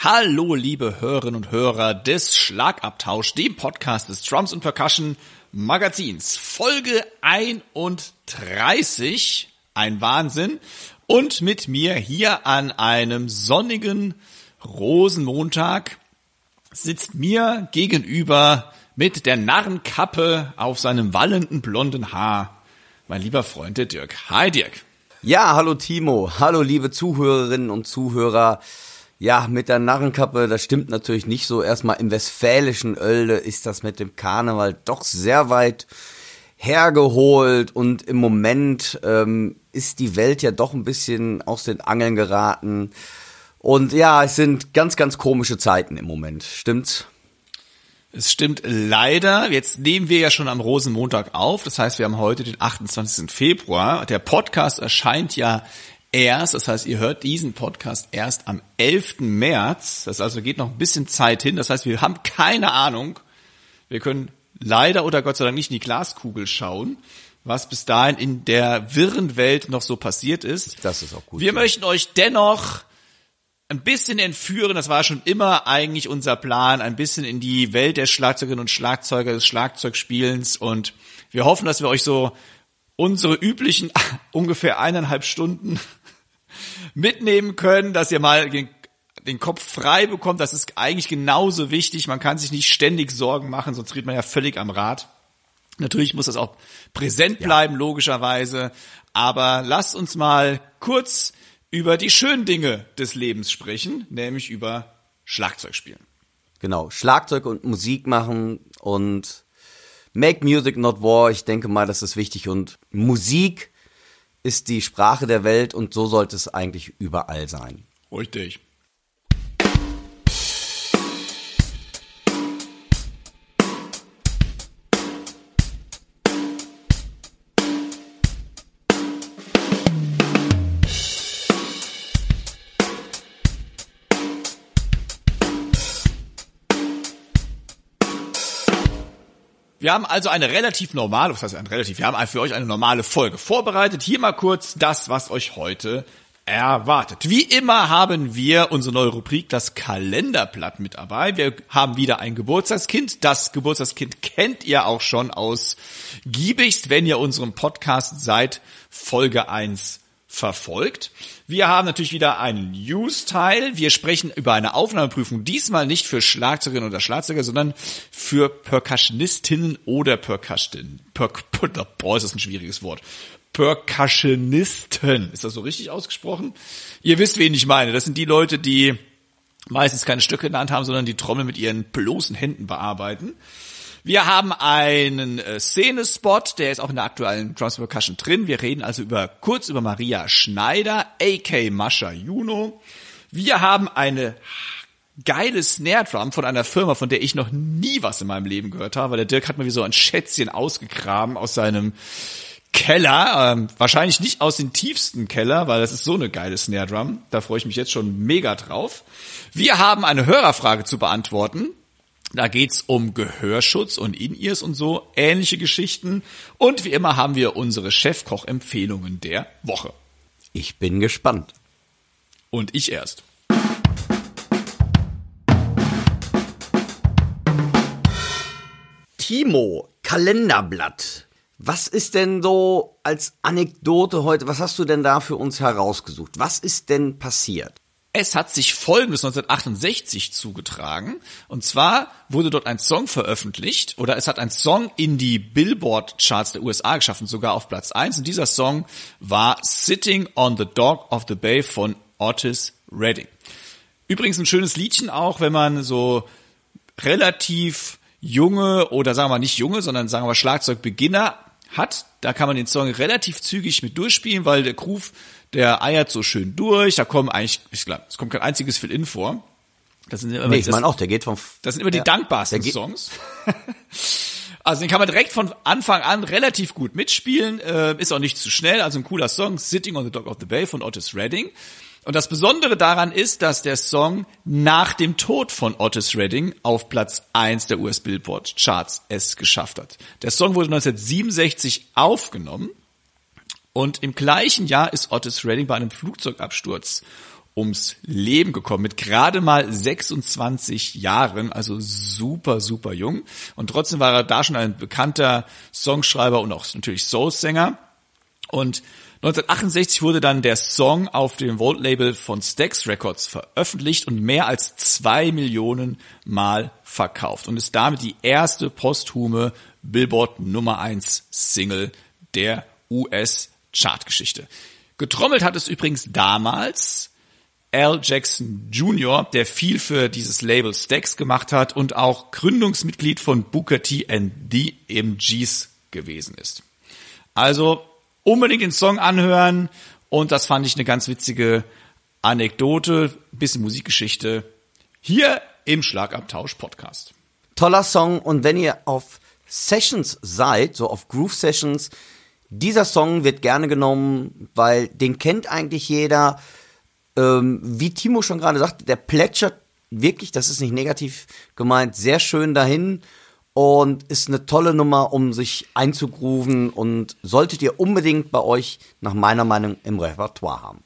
Hallo, liebe Hörerinnen und Hörer des Schlagabtausch, dem Podcast des Drums und Percussion Magazins. Folge 31, ein Wahnsinn. Und mit mir hier an einem sonnigen Rosenmontag sitzt mir gegenüber mit der Narrenkappe auf seinem wallenden blonden Haar mein lieber Freund der Dirk. Hi Dirk. Ja, hallo Timo. Hallo liebe Zuhörerinnen und Zuhörer. Ja, mit der Narrenkappe, das stimmt natürlich nicht so. Erstmal im westfälischen Oelde ist das mit dem Karneval doch sehr weit hergeholt und im Moment ähm, ist die Welt ja doch ein bisschen aus den Angeln geraten. Und ja, es sind ganz, ganz komische Zeiten im Moment. Stimmt's? Es stimmt leider. Jetzt nehmen wir ja schon am Rosenmontag auf. Das heißt, wir haben heute den 28. Februar. Der Podcast erscheint ja erst, das heißt, ihr hört diesen Podcast erst am 11. März. Das also geht noch ein bisschen Zeit hin. Das heißt, wir haben keine Ahnung. Wir können leider oder Gott sei Dank nicht in die Glaskugel schauen, was bis dahin in der wirren Welt noch so passiert ist. Das ist auch gut. Wir ja. möchten euch dennoch ein bisschen entführen, das war schon immer eigentlich unser Plan, ein bisschen in die Welt der Schlagzeugerinnen und Schlagzeuger des Schlagzeugspielens und wir hoffen, dass wir euch so unsere üblichen ungefähr eineinhalb Stunden mitnehmen können, dass ihr mal den, den Kopf frei bekommt. Das ist eigentlich genauso wichtig. Man kann sich nicht ständig Sorgen machen, sonst dreht man ja völlig am Rad. Natürlich muss das auch präsent bleiben, ja. logischerweise. Aber lasst uns mal kurz über die schönen Dinge des Lebens sprechen, nämlich über Schlagzeug spielen. Genau, Schlagzeug und Musik machen und Make Music Not War. Ich denke mal, das ist wichtig und Musik ist die Sprache der Welt und so sollte es eigentlich überall sein. Richtig. Wir haben also eine relativ normale, was heißt ein relativ, wir haben für euch eine normale Folge vorbereitet. Hier mal kurz das, was euch heute erwartet. Wie immer haben wir unsere neue Rubrik, das Kalenderblatt mit dabei. Wir haben wieder ein Geburtstagskind. Das Geburtstagskind kennt ihr auch schon aus Giebigst, wenn ihr unserem Podcast seit Folge 1 verfolgt. Wir haben natürlich wieder einen News-Teil. Wir sprechen über eine Aufnahmeprüfung, diesmal nicht für Schlagzeugerinnen oder Schlagzeuger, sondern für Percussionistinnen oder Percussion. Per, boah, ist das ein schwieriges Wort. Percussionisten. Ist das so richtig ausgesprochen? Ihr wisst, wen ich meine. Das sind die Leute, die meistens keine Stöcke in der Hand haben, sondern die Trommel mit ihren bloßen Händen bearbeiten. Wir haben einen äh, Szenespot, der ist auch in der aktuellen Drums Percussion drin. Wir reden also über kurz über Maria Schneider, AK Mascha Juno. Wir haben eine geile Snare Drum von einer Firma, von der ich noch nie was in meinem Leben gehört habe, weil der Dirk hat mir wie so ein Schätzchen ausgegraben aus seinem Keller, ähm, wahrscheinlich nicht aus dem tiefsten Keller, weil das ist so eine geile Snare Drum. Da freue ich mich jetzt schon mega drauf. Wir haben eine Hörerfrage zu beantworten. Da geht's um Gehörschutz und In-Ears und so ähnliche Geschichten. Und wie immer haben wir unsere Chefkoch-Empfehlungen der Woche. Ich bin gespannt. Und ich erst. Timo, Kalenderblatt. Was ist denn so als Anekdote heute, was hast du denn da für uns herausgesucht? Was ist denn passiert? Es hat sich folgendes 1968 zugetragen. Und zwar wurde dort ein Song veröffentlicht oder es hat ein Song in die Billboard-Charts der USA geschaffen, sogar auf Platz 1. Und dieser Song war Sitting on the Dock of the Bay von Otis Redding. Übrigens ein schönes Liedchen auch, wenn man so relativ junge oder sagen wir mal nicht junge, sondern sagen wir Schlagzeugbeginner hat. Da kann man den Song relativ zügig mit durchspielen, weil der Groove, der eiert so schön durch. Da kommen eigentlich, ich glaube, es kommt kein einziges Fill-In vor. Das sind immer, nee, ich meine auch, der geht vom. Das sind immer die ja, dankbarsten Songs. also den kann man direkt von Anfang an relativ gut mitspielen. Äh, ist auch nicht zu schnell, also ein cooler Song. Sitting on the Dock of the Bay von Otis Redding. Und das Besondere daran ist, dass der Song nach dem Tod von Otis Redding auf Platz 1 der US Billboard Charts es geschafft hat. Der Song wurde 1967 aufgenommen und im gleichen Jahr ist Otis Redding bei einem Flugzeugabsturz ums Leben gekommen mit gerade mal 26 Jahren, also super, super jung. Und trotzdem war er da schon ein bekannter Songschreiber und auch natürlich Soul-Sänger. Und 1968 wurde dann der Song auf dem Vault-Label von Stax Records veröffentlicht und mehr als zwei Millionen Mal verkauft und ist damit die erste posthume Billboard Nummer 1 Single der US-Chartgeschichte. Getrommelt hat es übrigens damals Al Jackson Jr., der viel für dieses Label Stax gemacht hat und auch Gründungsmitglied von Booker T and the MGs gewesen ist. Also unbedingt den Song anhören. Und das fand ich eine ganz witzige Anekdote, bisschen Musikgeschichte hier im Schlagabtausch Podcast. Toller Song. Und wenn ihr auf Sessions seid, so auf Groove Sessions, dieser Song wird gerne genommen, weil den kennt eigentlich jeder. Ähm, wie Timo schon gerade sagte, der plätschert wirklich, das ist nicht negativ gemeint, sehr schön dahin und ist eine tolle Nummer, um sich einzugrooven und solltet ihr unbedingt bei euch nach meiner Meinung im Repertoire haben.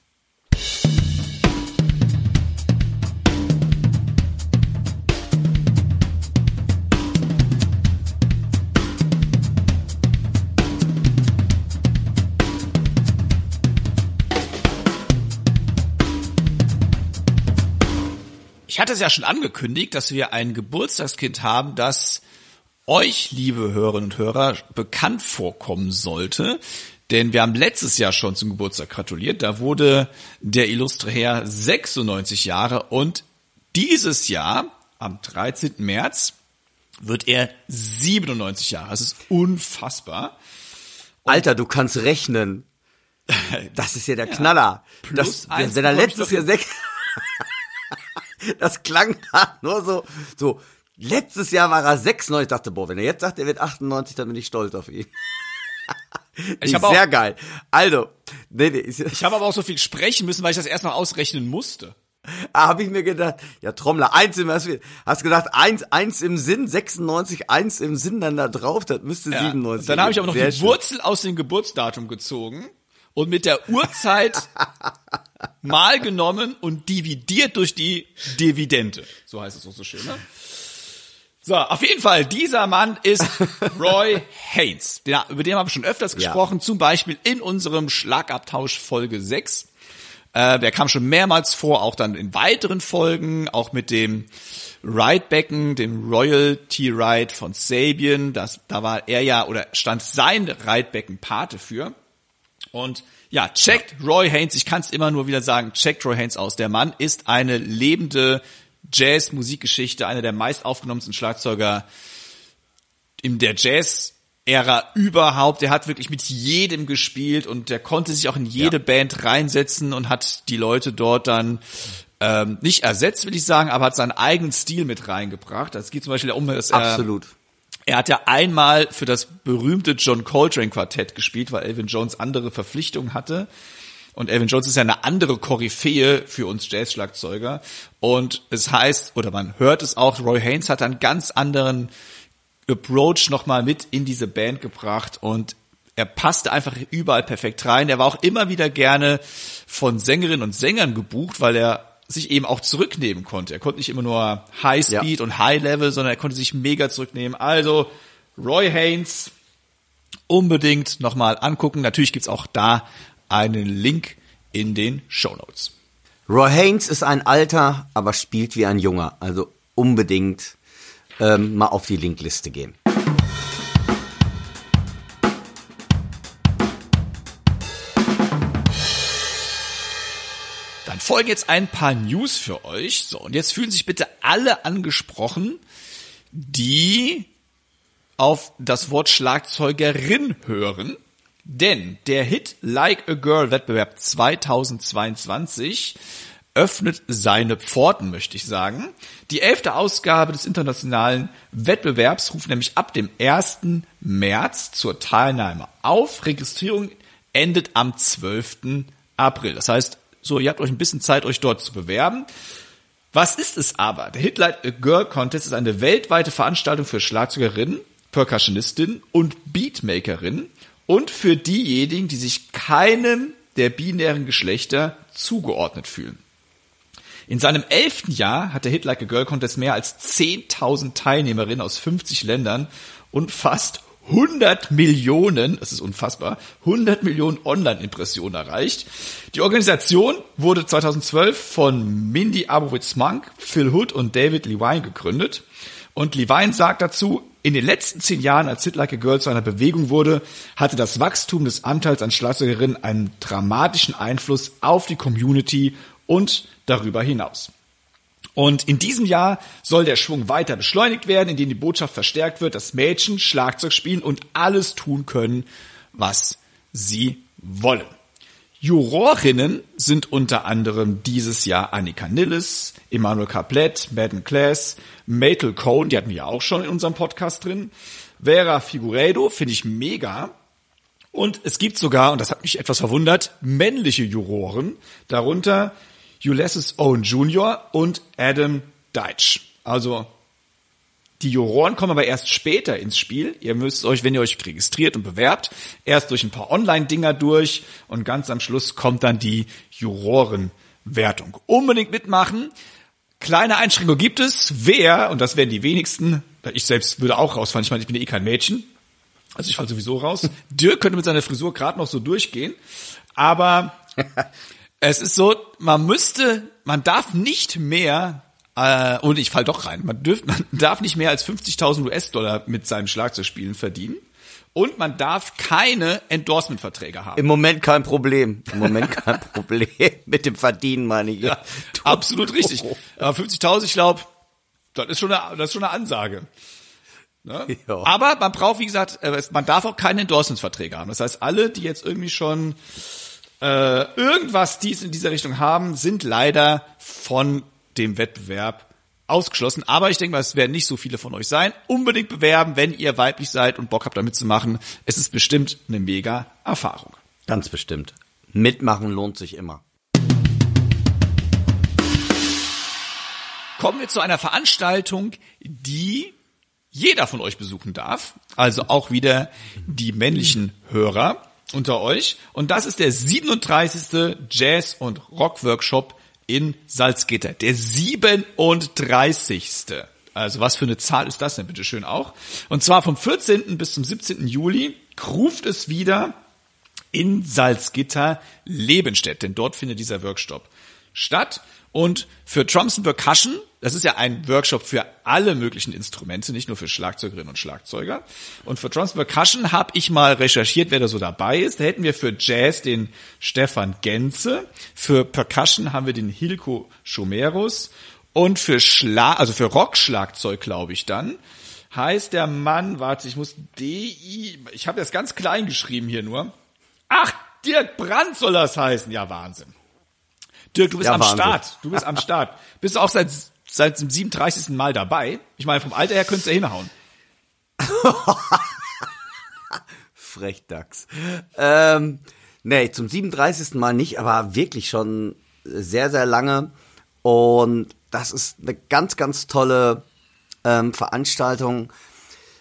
Ich hatte es ja schon angekündigt, dass wir ein Geburtstagskind haben, das euch, liebe Hörerinnen und Hörer, bekannt vorkommen sollte. Denn wir haben letztes Jahr schon zum Geburtstag gratuliert. Da wurde der illustre Herr 96 Jahre und dieses Jahr, am 13. März, wird er 97 Jahre. Das ist unfassbar. Und Alter, du kannst rechnen. Das ist ja der Knaller. Plus das, wenn er letztes Jahr sechs das klang da nur so, so, letztes Jahr war er 96. Ich dachte, boah, wenn er jetzt sagt, er wird 98, dann bin ich stolz auf ihn. ich habe sehr geil. Also, nee, nee, ich, ich habe aber auch so viel sprechen müssen, weil ich das erst noch ausrechnen musste. Ah, habe ich mir gedacht, ja Trommler, eins im, hast gesagt, eins, eins im Sinn, 96, eins im Sinn dann da drauf, das müsste ja, 97. Dann habe ich aber noch Sehr die schön. Wurzel aus dem Geburtsdatum gezogen und mit der Uhrzeit mal genommen und dividiert durch die Dividende. So heißt es auch so schön, ne? So, auf jeden Fall, dieser Mann ist Roy Haynes. Den, über den haben wir schon öfters gesprochen, ja. zum Beispiel in unserem Schlagabtausch Folge 6. Äh, der kam schon mehrmals vor, auch dann in weiteren Folgen, auch mit dem Ridebecken, dem Royalty Ride von Sabian. Das, da war er ja, oder stand sein Ridebecken Pate für. Und ja, checkt. Roy Haynes, ich kann es immer nur wieder sagen, checkt Roy Haynes aus. Der Mann ist eine lebende Jazz-Musikgeschichte, einer der meist aufgenommensten Schlagzeuger in der Jazz-Ära überhaupt. Der hat wirklich mit jedem gespielt und der konnte sich auch in jede ja. Band reinsetzen und hat die Leute dort dann ähm, nicht ersetzt, will ich sagen, aber hat seinen eigenen Stil mit reingebracht. Es geht zum Beispiel um das Absolut. Er hat ja einmal für das berühmte John Coltrane Quartett gespielt, weil Elvin Jones andere Verpflichtungen hatte. Und Elvin Jones ist ja eine andere Koryphäe für uns Jazz-Schlagzeuger. Und es heißt, oder man hört es auch, Roy Haynes hat einen ganz anderen Approach nochmal mit in diese Band gebracht und er passte einfach überall perfekt rein. Er war auch immer wieder gerne von Sängerinnen und Sängern gebucht, weil er sich eben auch zurücknehmen konnte. Er konnte nicht immer nur High Speed ja. und High Level, sondern er konnte sich mega zurücknehmen. Also Roy Haynes unbedingt nochmal angucken. Natürlich gibt's auch da einen Link in den Show Notes. Roy Haynes ist ein Alter, aber spielt wie ein Junger. Also unbedingt ähm, mal auf die Linkliste gehen. folgen jetzt ein paar News für euch. So, und jetzt fühlen sich bitte alle angesprochen, die auf das Wort Schlagzeugerin hören, denn der Hit Like a Girl Wettbewerb 2022 öffnet seine Pforten, möchte ich sagen. Die elfte Ausgabe des internationalen Wettbewerbs ruft nämlich ab dem 1. März zur Teilnahme auf. Registrierung endet am 12. April. Das heißt, so, ihr habt euch ein bisschen Zeit, euch dort zu bewerben. Was ist es aber? Der Hitlight A Girl Contest ist eine weltweite Veranstaltung für Schlagzeugerinnen, Percussionistinnen und Beatmakerinnen und für diejenigen, die sich keinem der binären Geschlechter zugeordnet fühlen. In seinem elften Jahr hat der Hit Like a Girl Contest mehr als 10.000 Teilnehmerinnen aus 50 Ländern und fast 100 Millionen, das ist unfassbar, 100 Millionen Online-Impressionen erreicht. Die Organisation wurde 2012 von Mindy Abowitz-Monk, Phil Hood und David Levine gegründet. Und Levine sagt dazu, in den letzten zehn Jahren, als Hit Like a Girl zu einer Bewegung wurde, hatte das Wachstum des Anteils an Schlagzeugerinnen einen dramatischen Einfluss auf die Community und darüber hinaus. Und in diesem Jahr soll der Schwung weiter beschleunigt werden, indem die Botschaft verstärkt wird, dass Mädchen Schlagzeug spielen und alles tun können, was sie wollen. Jurorinnen sind unter anderem dieses Jahr Annika Nilles, Emmanuel Caplett, Madden Class, Matel Cohn, die hatten wir ja auch schon in unserem Podcast drin, Vera Figueiredo, finde ich mega. Und es gibt sogar, und das hat mich etwas verwundert, männliche Juroren, darunter Ulysses Owen Jr. und Adam Deitch. Also die Juroren kommen aber erst später ins Spiel. Ihr müsst euch, wenn ihr euch registriert und bewerbt, erst durch ein paar Online-Dinger durch und ganz am Schluss kommt dann die Jurorenwertung. Unbedingt mitmachen. Kleine Einschränkung gibt es. Wer, und das werden die wenigsten, ich selbst würde auch rausfallen, ich meine, ich bin ja eh kein Mädchen, also ich falle sowieso raus. Dirk könnte mit seiner Frisur gerade noch so durchgehen, aber es ist so, man müsste, man darf nicht mehr, äh, und ich fall doch rein, man, dürft, man darf nicht mehr als 50.000 US-Dollar mit seinem Schlagzeugspielen verdienen. Und man darf keine Endorsement-Verträge haben. Im Moment kein Problem. Im Moment kein Problem mit dem Verdienen, meine ich. Ja, absolut richtig. 50.000, ich glaube, das ist schon eine, das ist schon eine Ansage. Ne? Ja. Aber man braucht, wie gesagt, äh, man darf auch keine Endorsements-Verträge haben. Das heißt, alle, die jetzt irgendwie schon äh, irgendwas dies in dieser Richtung haben, sind leider von dem Wettbewerb ausgeschlossen. Aber ich denke mal, es werden nicht so viele von euch sein. Unbedingt bewerben, wenn ihr weiblich seid und Bock habt, da mitzumachen. Es ist bestimmt eine mega Erfahrung. Ganz bestimmt. Mitmachen lohnt sich immer. Kommen wir zu einer Veranstaltung, die jeder von euch besuchen darf. Also auch wieder die männlichen Hörer unter euch. Und das ist der 37. Jazz- und Rock-Workshop in Salzgitter. Der 37. Also was für eine Zahl ist das denn bitte schön auch? Und zwar vom 14. bis zum 17. Juli ruft es wieder in Salzgitter Lebenstedt, denn dort findet dieser Workshop statt. Und für and Percussion, das ist ja ein Workshop für alle möglichen Instrumente, nicht nur für Schlagzeugerinnen und Schlagzeuger. Und für Drums Percussion habe ich mal recherchiert, wer da so dabei ist. Da hätten wir für Jazz den Stefan Genze, für Percussion haben wir den Hilko Schomerus und für Schlag, also für Rockschlagzeug, glaube ich dann, heißt der Mann, warte, ich muss DI, ich habe das ganz klein geschrieben hier nur. Ach, Dirk Brandt soll das heißen. Ja, Wahnsinn. Dirk, du bist ja, am Wahnsinn. Start. Du bist am Start. Bist du auch seit, seit dem 37. Mal dabei? Ich meine, vom Alter her könntest du ja hinhauen. Frechdachs. Ähm, nee, zum 37. Mal nicht, aber wirklich schon sehr, sehr lange. Und das ist eine ganz, ganz tolle ähm, Veranstaltung.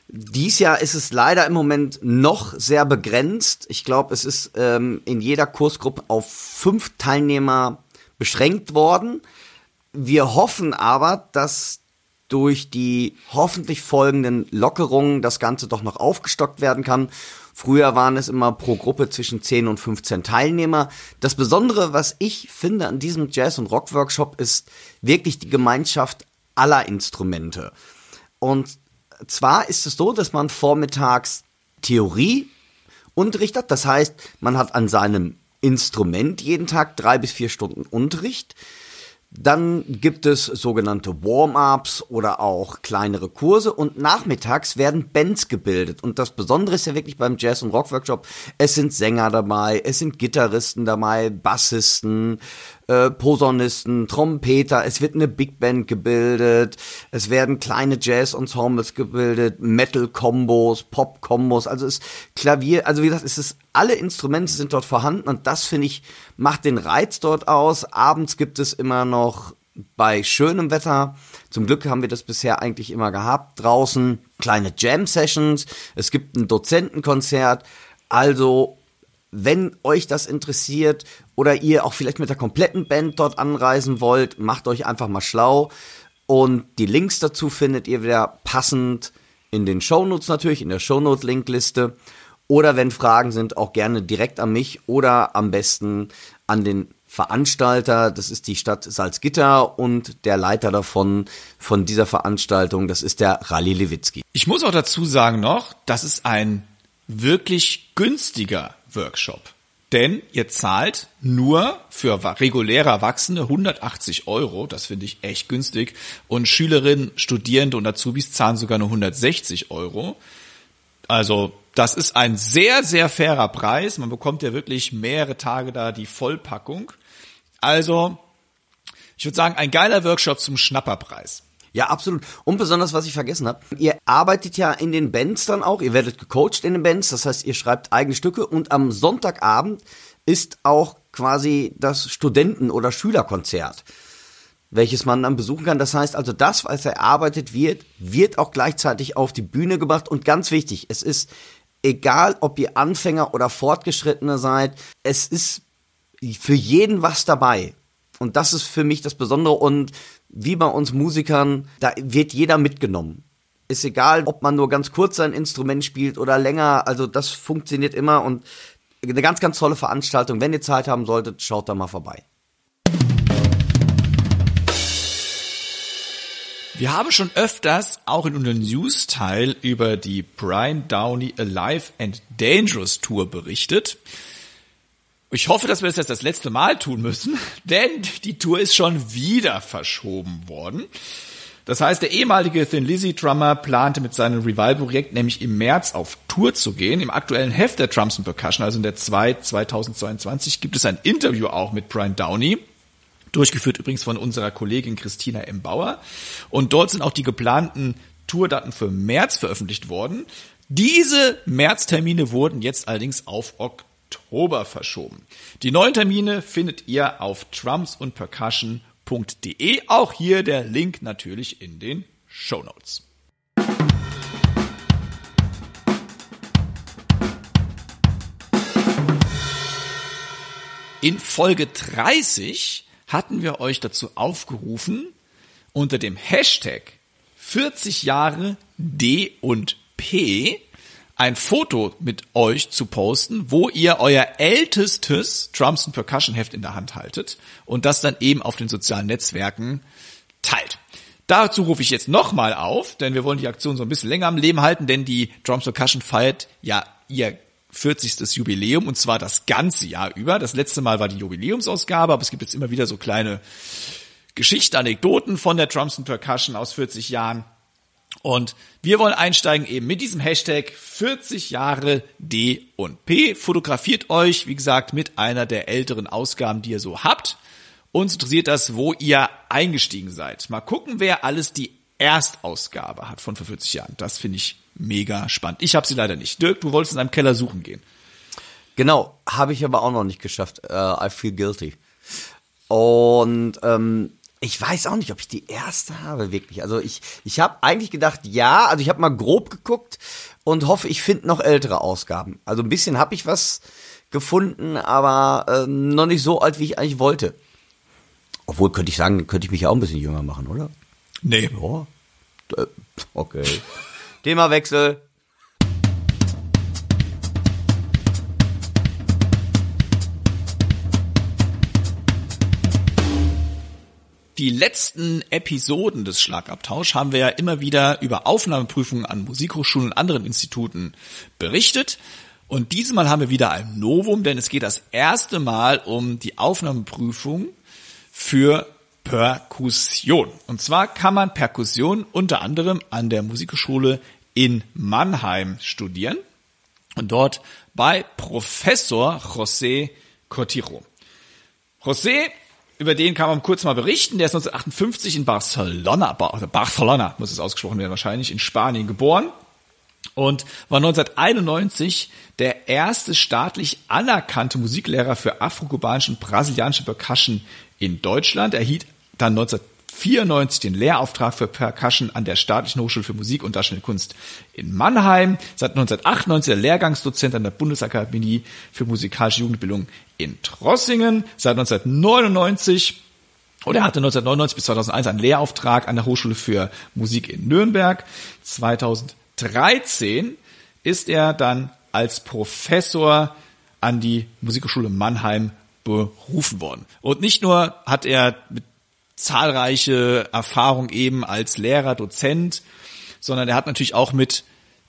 Dies Jahr ist es leider im Moment noch sehr begrenzt. Ich glaube, es ist ähm, in jeder Kursgruppe auf fünf Teilnehmer beschränkt worden. Wir hoffen aber, dass durch die hoffentlich folgenden Lockerungen das Ganze doch noch aufgestockt werden kann. Früher waren es immer pro Gruppe zwischen 10 und 15 Teilnehmer. Das Besondere, was ich finde an diesem Jazz- und Rock-Workshop, ist wirklich die Gemeinschaft aller Instrumente. Und zwar ist es so, dass man vormittags Theorie unterrichtet. Das heißt, man hat an seinem Instrument jeden Tag drei bis vier Stunden Unterricht. Dann gibt es sogenannte Warm-ups oder auch kleinere Kurse und nachmittags werden Bands gebildet. Und das Besondere ist ja wirklich beim Jazz- und Rock-Workshop, es sind Sänger dabei, es sind Gitarristen dabei, Bassisten, äh, Posaunisten, Trompeter, es wird eine Big Band gebildet, es werden kleine Jazz-Ensembles gebildet, Metal-Kombos, Pop-Kombos, also es Klavier, also wie gesagt, es ist, alle Instrumente sind dort vorhanden und das finde ich, macht den Reiz dort aus. Abends gibt es immer noch bei schönem Wetter, zum Glück haben wir das bisher eigentlich immer gehabt, draußen kleine Jam-Sessions, es gibt ein Dozentenkonzert, also wenn euch das interessiert oder ihr auch vielleicht mit der kompletten Band dort anreisen wollt, macht euch einfach mal schlau. Und die Links dazu findet ihr wieder passend in den Shownotes natürlich, in der Shownote-Linkliste. Oder wenn Fragen sind, auch gerne direkt an mich oder am besten an den Veranstalter. Das ist die Stadt Salzgitter und der Leiter davon, von dieser Veranstaltung, das ist der Rally Lewitzki. Ich muss auch dazu sagen noch, das ist ein wirklich günstiger Workshop. Denn ihr zahlt nur für reguläre Erwachsene 180 Euro, das finde ich echt günstig, und Schülerinnen, Studierende und Azubis zahlen sogar nur 160 Euro. Also das ist ein sehr, sehr fairer Preis. Man bekommt ja wirklich mehrere Tage da die Vollpackung. Also, ich würde sagen, ein geiler Workshop zum Schnapperpreis. Ja, absolut. Und besonders, was ich vergessen habe, ihr arbeitet ja in den Bands dann auch, ihr werdet gecoacht in den Bands, das heißt, ihr schreibt eigene Stücke und am Sonntagabend ist auch quasi das Studenten- oder Schülerkonzert, welches man dann besuchen kann. Das heißt also, das, was erarbeitet wird, wird auch gleichzeitig auf die Bühne gebracht und ganz wichtig, es ist egal, ob ihr Anfänger oder Fortgeschrittene seid, es ist für jeden was dabei. Und das ist für mich das Besondere. Und wie bei uns Musikern, da wird jeder mitgenommen. Ist egal, ob man nur ganz kurz sein Instrument spielt oder länger. Also das funktioniert immer und eine ganz, ganz tolle Veranstaltung. Wenn ihr Zeit haben solltet, schaut da mal vorbei. Wir haben schon öfters auch in unserem News-Teil über die Brian Downey Alive and Dangerous Tour berichtet. Ich hoffe, dass wir das jetzt das letzte Mal tun müssen, denn die Tour ist schon wieder verschoben worden. Das heißt, der ehemalige Thin Lizzy Drummer plante mit seinem Revival-Projekt nämlich im März auf Tour zu gehen. Im aktuellen Heft der Drums and Percussion, also in der 2 2022, gibt es ein Interview auch mit Brian Downey. Durchgeführt übrigens von unserer Kollegin Christina M. Bauer. Und dort sind auch die geplanten Tourdaten für März veröffentlicht worden. Diese Märztermine wurden jetzt allerdings auf Oktober Oktober verschoben. Die neuen Termine findet ihr auf drumsundpercussion.de. Auch hier der Link natürlich in den Show Notes. In Folge 30 hatten wir euch dazu aufgerufen, unter dem Hashtag 40 Jahre D und P ein Foto mit euch zu posten, wo ihr euer ältestes Drums and Percussion Heft in der Hand haltet und das dann eben auf den sozialen Netzwerken teilt. Dazu rufe ich jetzt nochmal auf, denn wir wollen die Aktion so ein bisschen länger am Leben halten, denn die Drums Percussion feiert ja ihr 40. Jubiläum und zwar das ganze Jahr über. Das letzte Mal war die Jubiläumsausgabe, aber es gibt jetzt immer wieder so kleine Geschichten, Anekdoten von der Drums and Percussion aus 40 Jahren. Und wir wollen einsteigen eben mit diesem Hashtag 40 Jahre D und P. Fotografiert euch, wie gesagt, mit einer der älteren Ausgaben, die ihr so habt. Uns interessiert das, wo ihr eingestiegen seid. Mal gucken, wer alles die Erstausgabe hat von vor 40 Jahren. Das finde ich mega spannend. Ich habe sie leider nicht. Dirk, du wolltest in einem Keller suchen gehen. Genau, habe ich aber auch noch nicht geschafft. Uh, I feel guilty. Und ähm, ich weiß auch nicht, ob ich die erste habe, wirklich. Also ich, ich habe eigentlich gedacht, ja, also ich habe mal grob geguckt und hoffe, ich finde noch ältere Ausgaben. Also ein bisschen habe ich was gefunden, aber äh, noch nicht so alt, wie ich eigentlich wollte. Obwohl, könnte ich sagen, könnte ich mich ja auch ein bisschen jünger machen, oder? Nee. Ja. Äh, okay. Themawechsel. Die letzten Episoden des Schlagabtausch haben wir ja immer wieder über Aufnahmeprüfungen an Musikhochschulen und anderen Instituten berichtet. Und diesmal haben wir wieder ein Novum, denn es geht das erste Mal um die Aufnahmeprüfung für Perkussion. Und zwar kann man Perkussion unter anderem an der Musikhochschule in Mannheim studieren und dort bei Professor José Cortiro. José, über den kann man kurz mal berichten, der ist 1958 in Barcelona, Barcelona muss es ausgesprochen werden wahrscheinlich, in Spanien geboren und war 1991 der erste staatlich anerkannte Musiklehrer für afrokubanische und brasilianische Percussion in Deutschland. Er hielt dann 1994 den Lehrauftrag für Percussion an der Staatlichen Hochschule für Musik und Darstellende Kunst in Mannheim. Seit 1998 der Lehrgangsdozent an der Bundesakademie für musikalische Jugendbildung in Trossingen. Seit 1999 und er hatte 1999 bis 2001 einen Lehrauftrag an der Hochschule für Musik in Nürnberg. 2013 ist er dann als Professor an die Musikhochschule Mannheim berufen worden. Und nicht nur hat er mit zahlreiche Erfahrung eben als Lehrer, Dozent, sondern er hat natürlich auch mit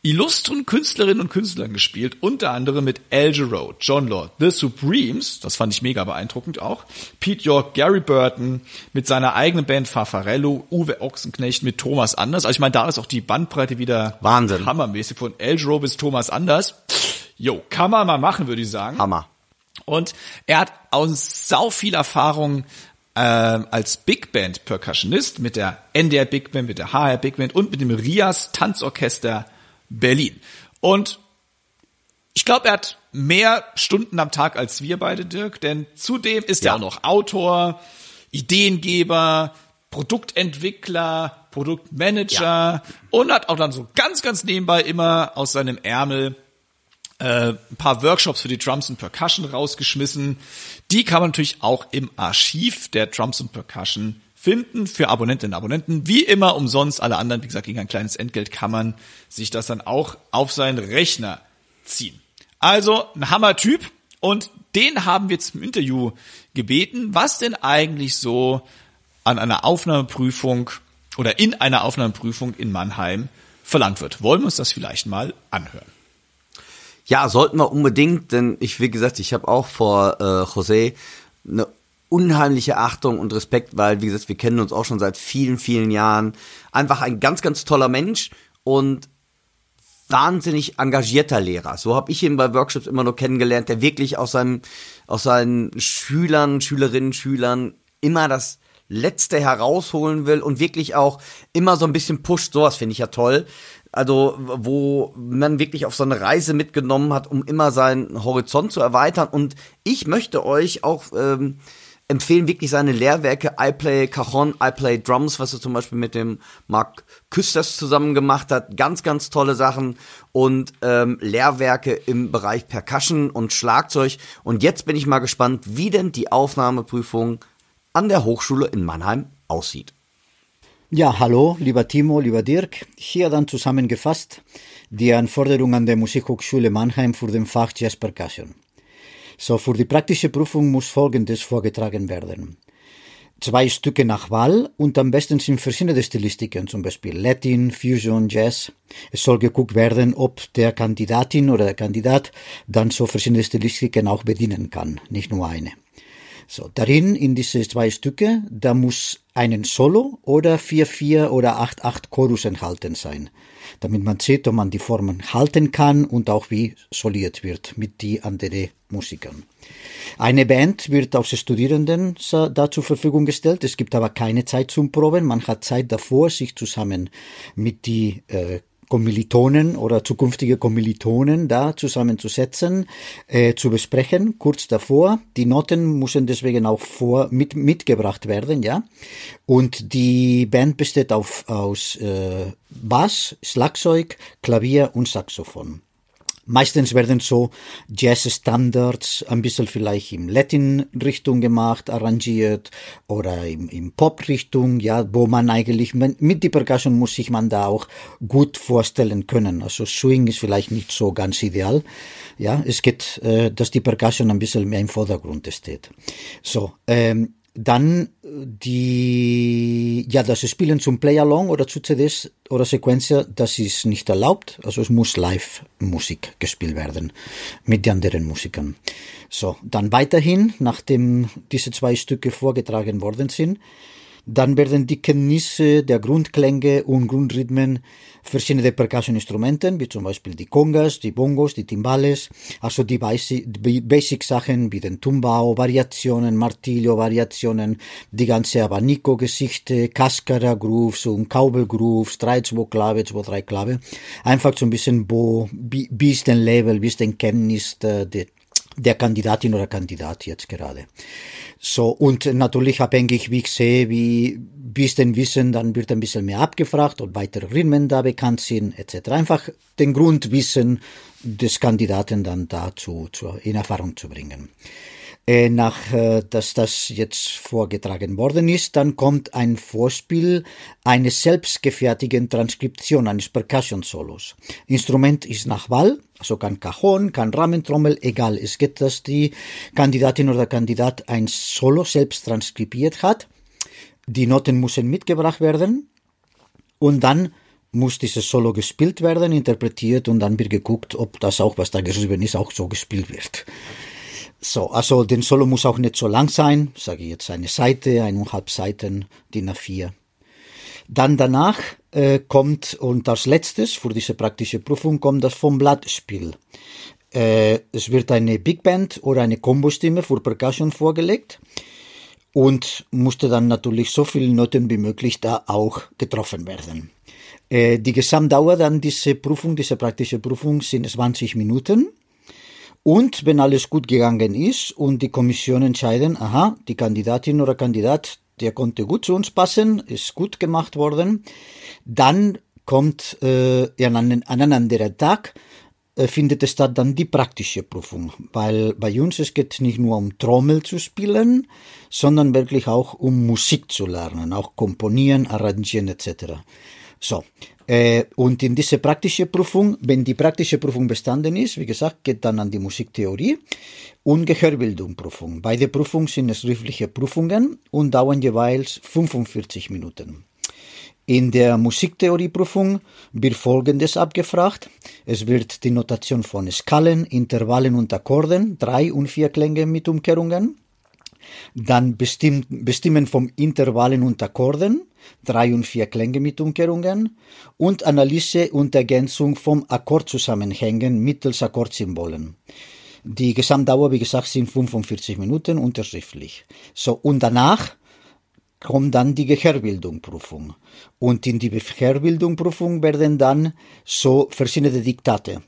illustren Künstlerinnen und Künstlern gespielt, unter anderem mit Al Jarreau, John Lord, The Supremes, das fand ich mega beeindruckend auch, Pete York, Gary Burton, mit seiner eigenen Band Farfarello, Uwe Ochsenknecht, mit Thomas Anders. Also ich meine, da ist auch die Bandbreite wieder Wahnsinn. hammermäßig von Al Jarreau bis Thomas Anders. Jo, kann man mal machen, würde ich sagen. Hammer. Und er hat auch sau viel Erfahrung äh, als Big Band Percussionist mit der NDR Big Band, mit der HR Big Band und mit dem Rias Tanzorchester Berlin. Und ich glaube, er hat mehr Stunden am Tag als wir beide, Dirk, denn zudem ist Ja. er auch noch Autor, Ideengeber, Produktentwickler, Produktmanager und hat auch dann so ganz, ganz nebenbei immer aus seinem Ärmel äh, ein paar Workshops für die Drums and Percussion rausgeschmissen. Die kann man natürlich auch im Archiv der Drums and Percussion finden für Abonnentinnen und Abonnenten. Wie immer umsonst. Alle anderen, wie gesagt, gegen ein kleines Entgelt kann man sich das dann auch auf seinen Rechner ziehen. Also ein Hammer-Typ und den haben wir zum Interview gebeten, was denn eigentlich so an einer Aufnahmeprüfung oder in einer Aufnahmeprüfung in Mannheim verlangt wird. Wollen wir uns das vielleicht mal anhören? Ja, sollten wir unbedingt, denn ich, wie gesagt, ich habe auch vor äh, José eine unheimliche Achtung und Respekt, weil, wie gesagt, wir kennen uns auch schon seit vielen, vielen Jahren. Einfach ein ganz, ganz toller Mensch und wahnsinnig engagierter Lehrer. So habe ich ihn bei Workshops immer nur kennengelernt, der wirklich aus seinem, aus seinen Schülern, Schülerinnen, Schülern immer das Letzte herausholen will und wirklich auch immer so ein bisschen pusht. Sowas finde ich ja toll. Also, wo man wirklich auf so eine Reise mitgenommen hat, um immer seinen Horizont zu erweitern. Und ich möchte euch auch ähm, empfehlen wirklich seine Lehrwerke I Play Cajon, I Play Drums, was er zum Beispiel mit dem Mark Küsters zusammen gemacht hat. Ganz, ganz tolle Sachen und ähm, Lehrwerke im Bereich Percussion und Schlagzeug. Und jetzt bin ich mal gespannt, wie denn die Aufnahmeprüfung an der Hochschule in Mannheim aussieht. Ja, hallo, lieber Timo, lieber Dirk. Hier dann zusammengefasst die Anforderungen der Musikhochschule Mannheim für den Fach Jazz Percussion. So, für die praktische Prüfung muss Folgendes vorgetragen werden. Zwei Stücke nach Wahl und am besten sind verschiedene Stilistiken, zum Beispiel Latin, Fusion, Jazz. Es soll geguckt werden, ob der Kandidatin oder der Kandidat dann so verschiedene Stilistiken auch bedienen kann, nicht nur eine. So, darin, in diese zwei Stücke, da muss einen Solo oder 4-4 oder 8-8 Chorus enthalten sein, damit man sieht, ob man die Formen halten kann und auch wie soliert wird mit die anderen Musikern. Eine Band wird aus den Studierenden da zur Verfügung gestellt. Es gibt aber keine Zeit zum Proben. Man hat Zeit davor, sich zusammen mit die äh, Kommilitonen oder zukünftige Kommilitonen da zusammenzusetzen, äh, zu besprechen, kurz davor. Die Noten müssen deswegen auch vor mit, mitgebracht werden, ja. Und die Band besteht auf, aus äh, Bass, Schlagzeug, Klavier und Saxophon. Meistens werden so Jazz-Standards ein bisschen vielleicht im Latin-Richtung gemacht, arrangiert oder im, im Pop-Richtung, ja, wo man eigentlich mit die Percussion muss sich man da auch gut vorstellen können. Also Swing ist vielleicht nicht so ganz ideal. Ja, es geht, äh, dass die Percussion ein bisschen mehr im Vordergrund steht. So, ähm, dann äh, die, ja, das Spielen zum Play-Along oder zu CDs oder Sequenzer, das ist nicht erlaubt. Also es muss Live-Musik gespielt werden mit den anderen Musikern. So, dann weiterhin, nachdem diese zwei Stücke vorgetragen worden sind, Dann werden die Kenntnisse der Grundklänge und Grundrhythmen verschiedene Percussion-Instrumenten, wie zum Beispiel die Congas, die Bongos, die Timbales, also die Basic-Sachen wie den Tumbao, Variationen, Martillo-Variationen, die ganze Abanico-Geschichte, Cascara Grooves und Cowbell Grooves, drei, zwei Klave, zwei, drei Klave. Einfach so ein bisschen, wo, ist den Level, ist den Kenntnis der, der Kandidatin oder Kandidat jetzt gerade. So, und natürlich abhängig, wie ich sehe, wie, ist denn Wissen, dann wird ein bisschen mehr abgefragt, ob weitere Rhythmen da bekannt sind, etc. Einfach den Grundwissen des Kandidaten dann dazu zu, in Erfahrung zu bringen. Äh, nach, äh, dass das jetzt vorgetragen worden ist, dann kommt ein Vorspiel eine selbstgefertigten Transkription eines Percussion-Solos. Instrument ist nach Wahl, also kann Cajon, kann Rahmentrommel, egal. Es geht, dass die Kandidatin oder Kandidat ein Solo selbst transkribiert hat. Die Noten müssen mitgebracht werden und dann muss dieses Solo gespielt werden, interpretiert und dann wird geguckt, ob das auch, was da geschrieben ist, auch so gespielt wird. So, also den Solo muss auch nicht so lang sein, sage ich jetzt eine Seite, eineinhalb Seiten, DIN A4. Dann danach äh, kommt, und als letztes für diese praktische Prüfung kommt das vom Blattspiel. Äh, es wird eine Big Band oder eine Kombostimme für Percussion vorgelegt und musste dann natürlich so viele Noten wie möglich da auch getroffen werden. Äh, die Gesamtdauer dann diese Prüfung, diese praktische Prüfung sind 20 Minuten. Und wenn alles gut gegangen ist und die Kommission entscheiden, aha, die Kandidatin oder Kandidat, der konnte gut zu uns passen, ist gut gemacht worden, dann kommt äh, an, einen, an einen anderen Tag, äh, findet es statt dann die praktische Prüfung, weil bei uns es geht nicht nur um Trommel zu spielen, sondern wirklich auch um Musik zu lernen, auch komponieren, arrangieren etc. So, und in diese praktische Prüfung, wenn die praktische Prüfung bestanden ist, wie gesagt, geht dann an die Musiktheorie und Gehörbildungprüfung. Beide Prüfungen sind schriftliche Prüfungen und dauern jeweils 45 Minuten. In der Musiktheorieprüfung wird Folgendes abgefragt. Es wird die Notation von Skalen, Intervallen und Akkorden, drei und vier Klänge mit Umkehrungen. Dann bestimmen vom Intervallen und Akkorden, drei und vier Klänge mit Umkehrungen und Analyse und Ergänzung vom Akkordzusammenhängen mittels Akkordsymbolen. Die Gesamtdauer, wie gesagt, sind 45 Minuten unterschriftlich. So, und danach kommt dann die Gehörbildungprüfung. Und in die Gehörbildungprüfung werden dann so verschiedene Diktate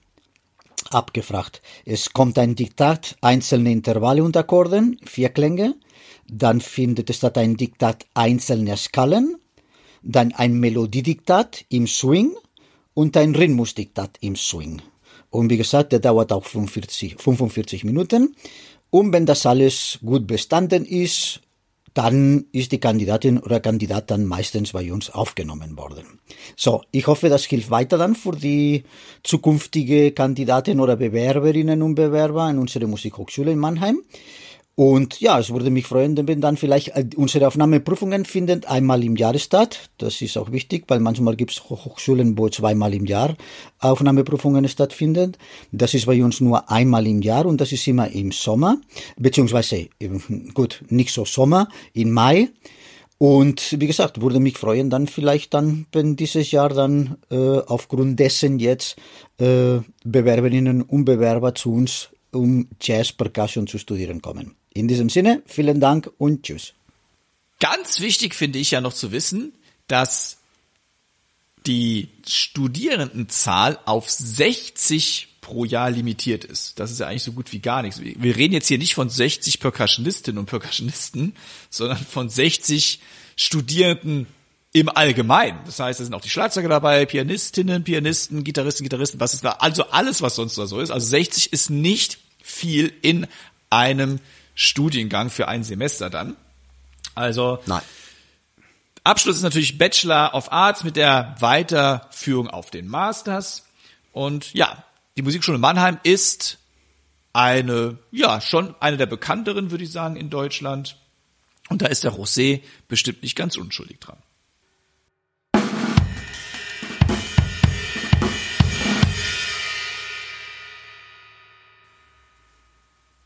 abgefragt. Es kommt ein Diktat, einzelne Intervalle und Akkorden, vier Klänge. Dann findet es statt ein Diktat einzelne Skalen, dann ein Melodiediktat im Swing und ein Rhythmusdiktat im Swing. Und wie gesagt, der dauert auch 45, 45 Minuten. Und wenn das alles gut bestanden ist, dann ist die Kandidatin oder Kandidat dann meistens bei uns aufgenommen worden. So, ich hoffe, das hilft weiter dann für die zukünftige Kandidatin oder Bewerberinnen und Bewerber in unserer Musikhochschule in Mannheim. Und ja, es würde mich freuen, wenn dann vielleicht äh, unsere Aufnahmeprüfungen finden einmal im Jahr statt. Das ist auch wichtig, weil manchmal gibt es Hochschulen, wo zweimal im Jahr Aufnahmeprüfungen stattfinden. Das ist bei uns nur einmal im Jahr und das ist immer im Sommer, beziehungsweise gut, nicht so Sommer, im Mai. Und wie gesagt, würde mich freuen, dann vielleicht dann, wenn dieses Jahr dann äh, aufgrund dessen jetzt äh, Bewerberinnen und Bewerber zu uns um Jazz Percussion zu studieren kommen. In diesem Sinne, vielen Dank und tschüss. Ganz wichtig finde ich ja noch zu wissen, dass die Studierendenzahl auf 60 pro Jahr limitiert ist. Das ist ja eigentlich so gut wie gar nichts. Wir reden jetzt hier nicht von 60 Percussionistinnen und Percussionisten, sondern von 60 Studierenden im Allgemeinen. Das heißt, da sind auch die Schlagzeuger dabei, Pianistinnen, Pianisten, Gitarristen, Gitarristen, was ist da? Also alles, was sonst da so ist. Also 60 ist nicht viel in einem Studiengang für ein Semester dann. Also Nein. Abschluss ist natürlich Bachelor of Arts mit der Weiterführung auf den Masters. Und ja, die Musikschule Mannheim ist eine, ja, schon eine der bekannteren, würde ich sagen, in Deutschland. Und da ist der Rosé bestimmt nicht ganz unschuldig dran.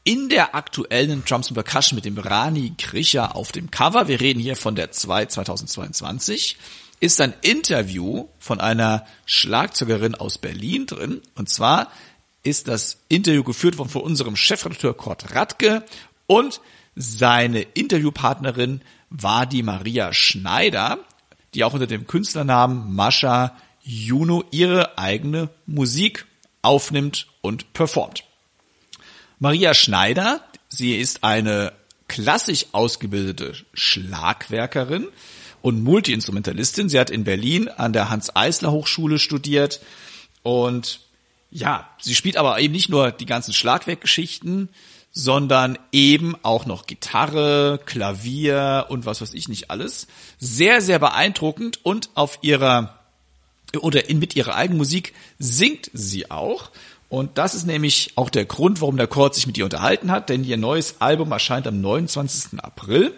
In der aktuellen Drums and Percussion mit dem Rani Krischer auf dem Cover, wir reden hier von der 2 2022, ist ein Interview von einer Schlagzeugerin aus Berlin drin. Und zwar ist das Interview geführt worden von unserem Chefredakteur Kurt Radke und seine Interviewpartnerin war die Maria Schneider, die auch unter dem Künstlernamen Mascha Juno ihre eigene Musik aufnimmt und performt. Maria Schneider, sie ist eine klassisch ausgebildete Schlagwerkerin und Multiinstrumentalistin. Sie hat in Berlin an der Hans-Eisler Hochschule studiert und ja, sie spielt aber eben nicht nur die ganzen Schlagwerkgeschichten, sondern eben auch noch Gitarre, Klavier und was weiß ich nicht alles. Sehr, sehr beeindruckend und auf ihrer oder in, mit ihrer eigenen Musik singt sie auch. Und das ist nämlich auch der Grund, warum der Kurt sich mit ihr unterhalten hat, denn ihr neues Album erscheint am 29. April.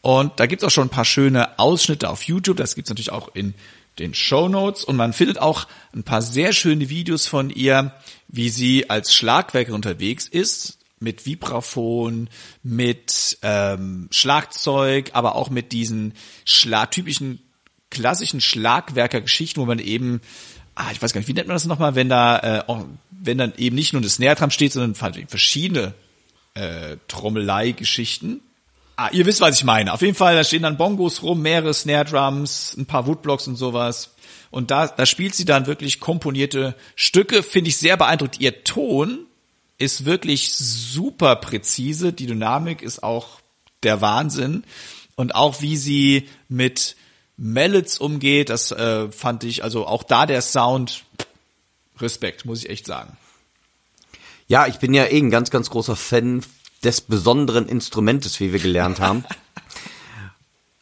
Und da gibt's auch schon ein paar schöne Ausschnitte auf YouTube, das gibt's natürlich auch in den Show Notes und man findet auch ein paar sehr schöne Videos von ihr, wie sie als Schlagwerker unterwegs ist, mit Vibraphon, mit ähm, Schlagzeug, aber auch mit diesen Schlag typischen klassischen Schlagwerker-Geschichten, wo man eben ah, ich weiß gar nicht, wie nennt man das nochmal, wenn da, äh, wenn dann eben nicht nur das Snare Drum steht, sondern verschiedene äh, Trommelei-Geschichten. Ah, ihr wisst, was ich meine. Auf jeden Fall, da stehen dann Bongos rum, mehrere Snare Drums, ein paar Woodblocks und sowas. Und da, da spielt sie dann wirklich komponierte Stücke, finde ich sehr beeindruckend. Ihr Ton ist wirklich super präzise, die Dynamik ist auch der Wahnsinn. Und auch wie sie mit Mallets umgeht, das äh, fand ich, also auch da der Sound, Respekt, muss ich echt sagen. Ja, ich bin ja eh ein ganz, ganz großer Fan des besonderen Instrumentes, wie wir gelernt haben.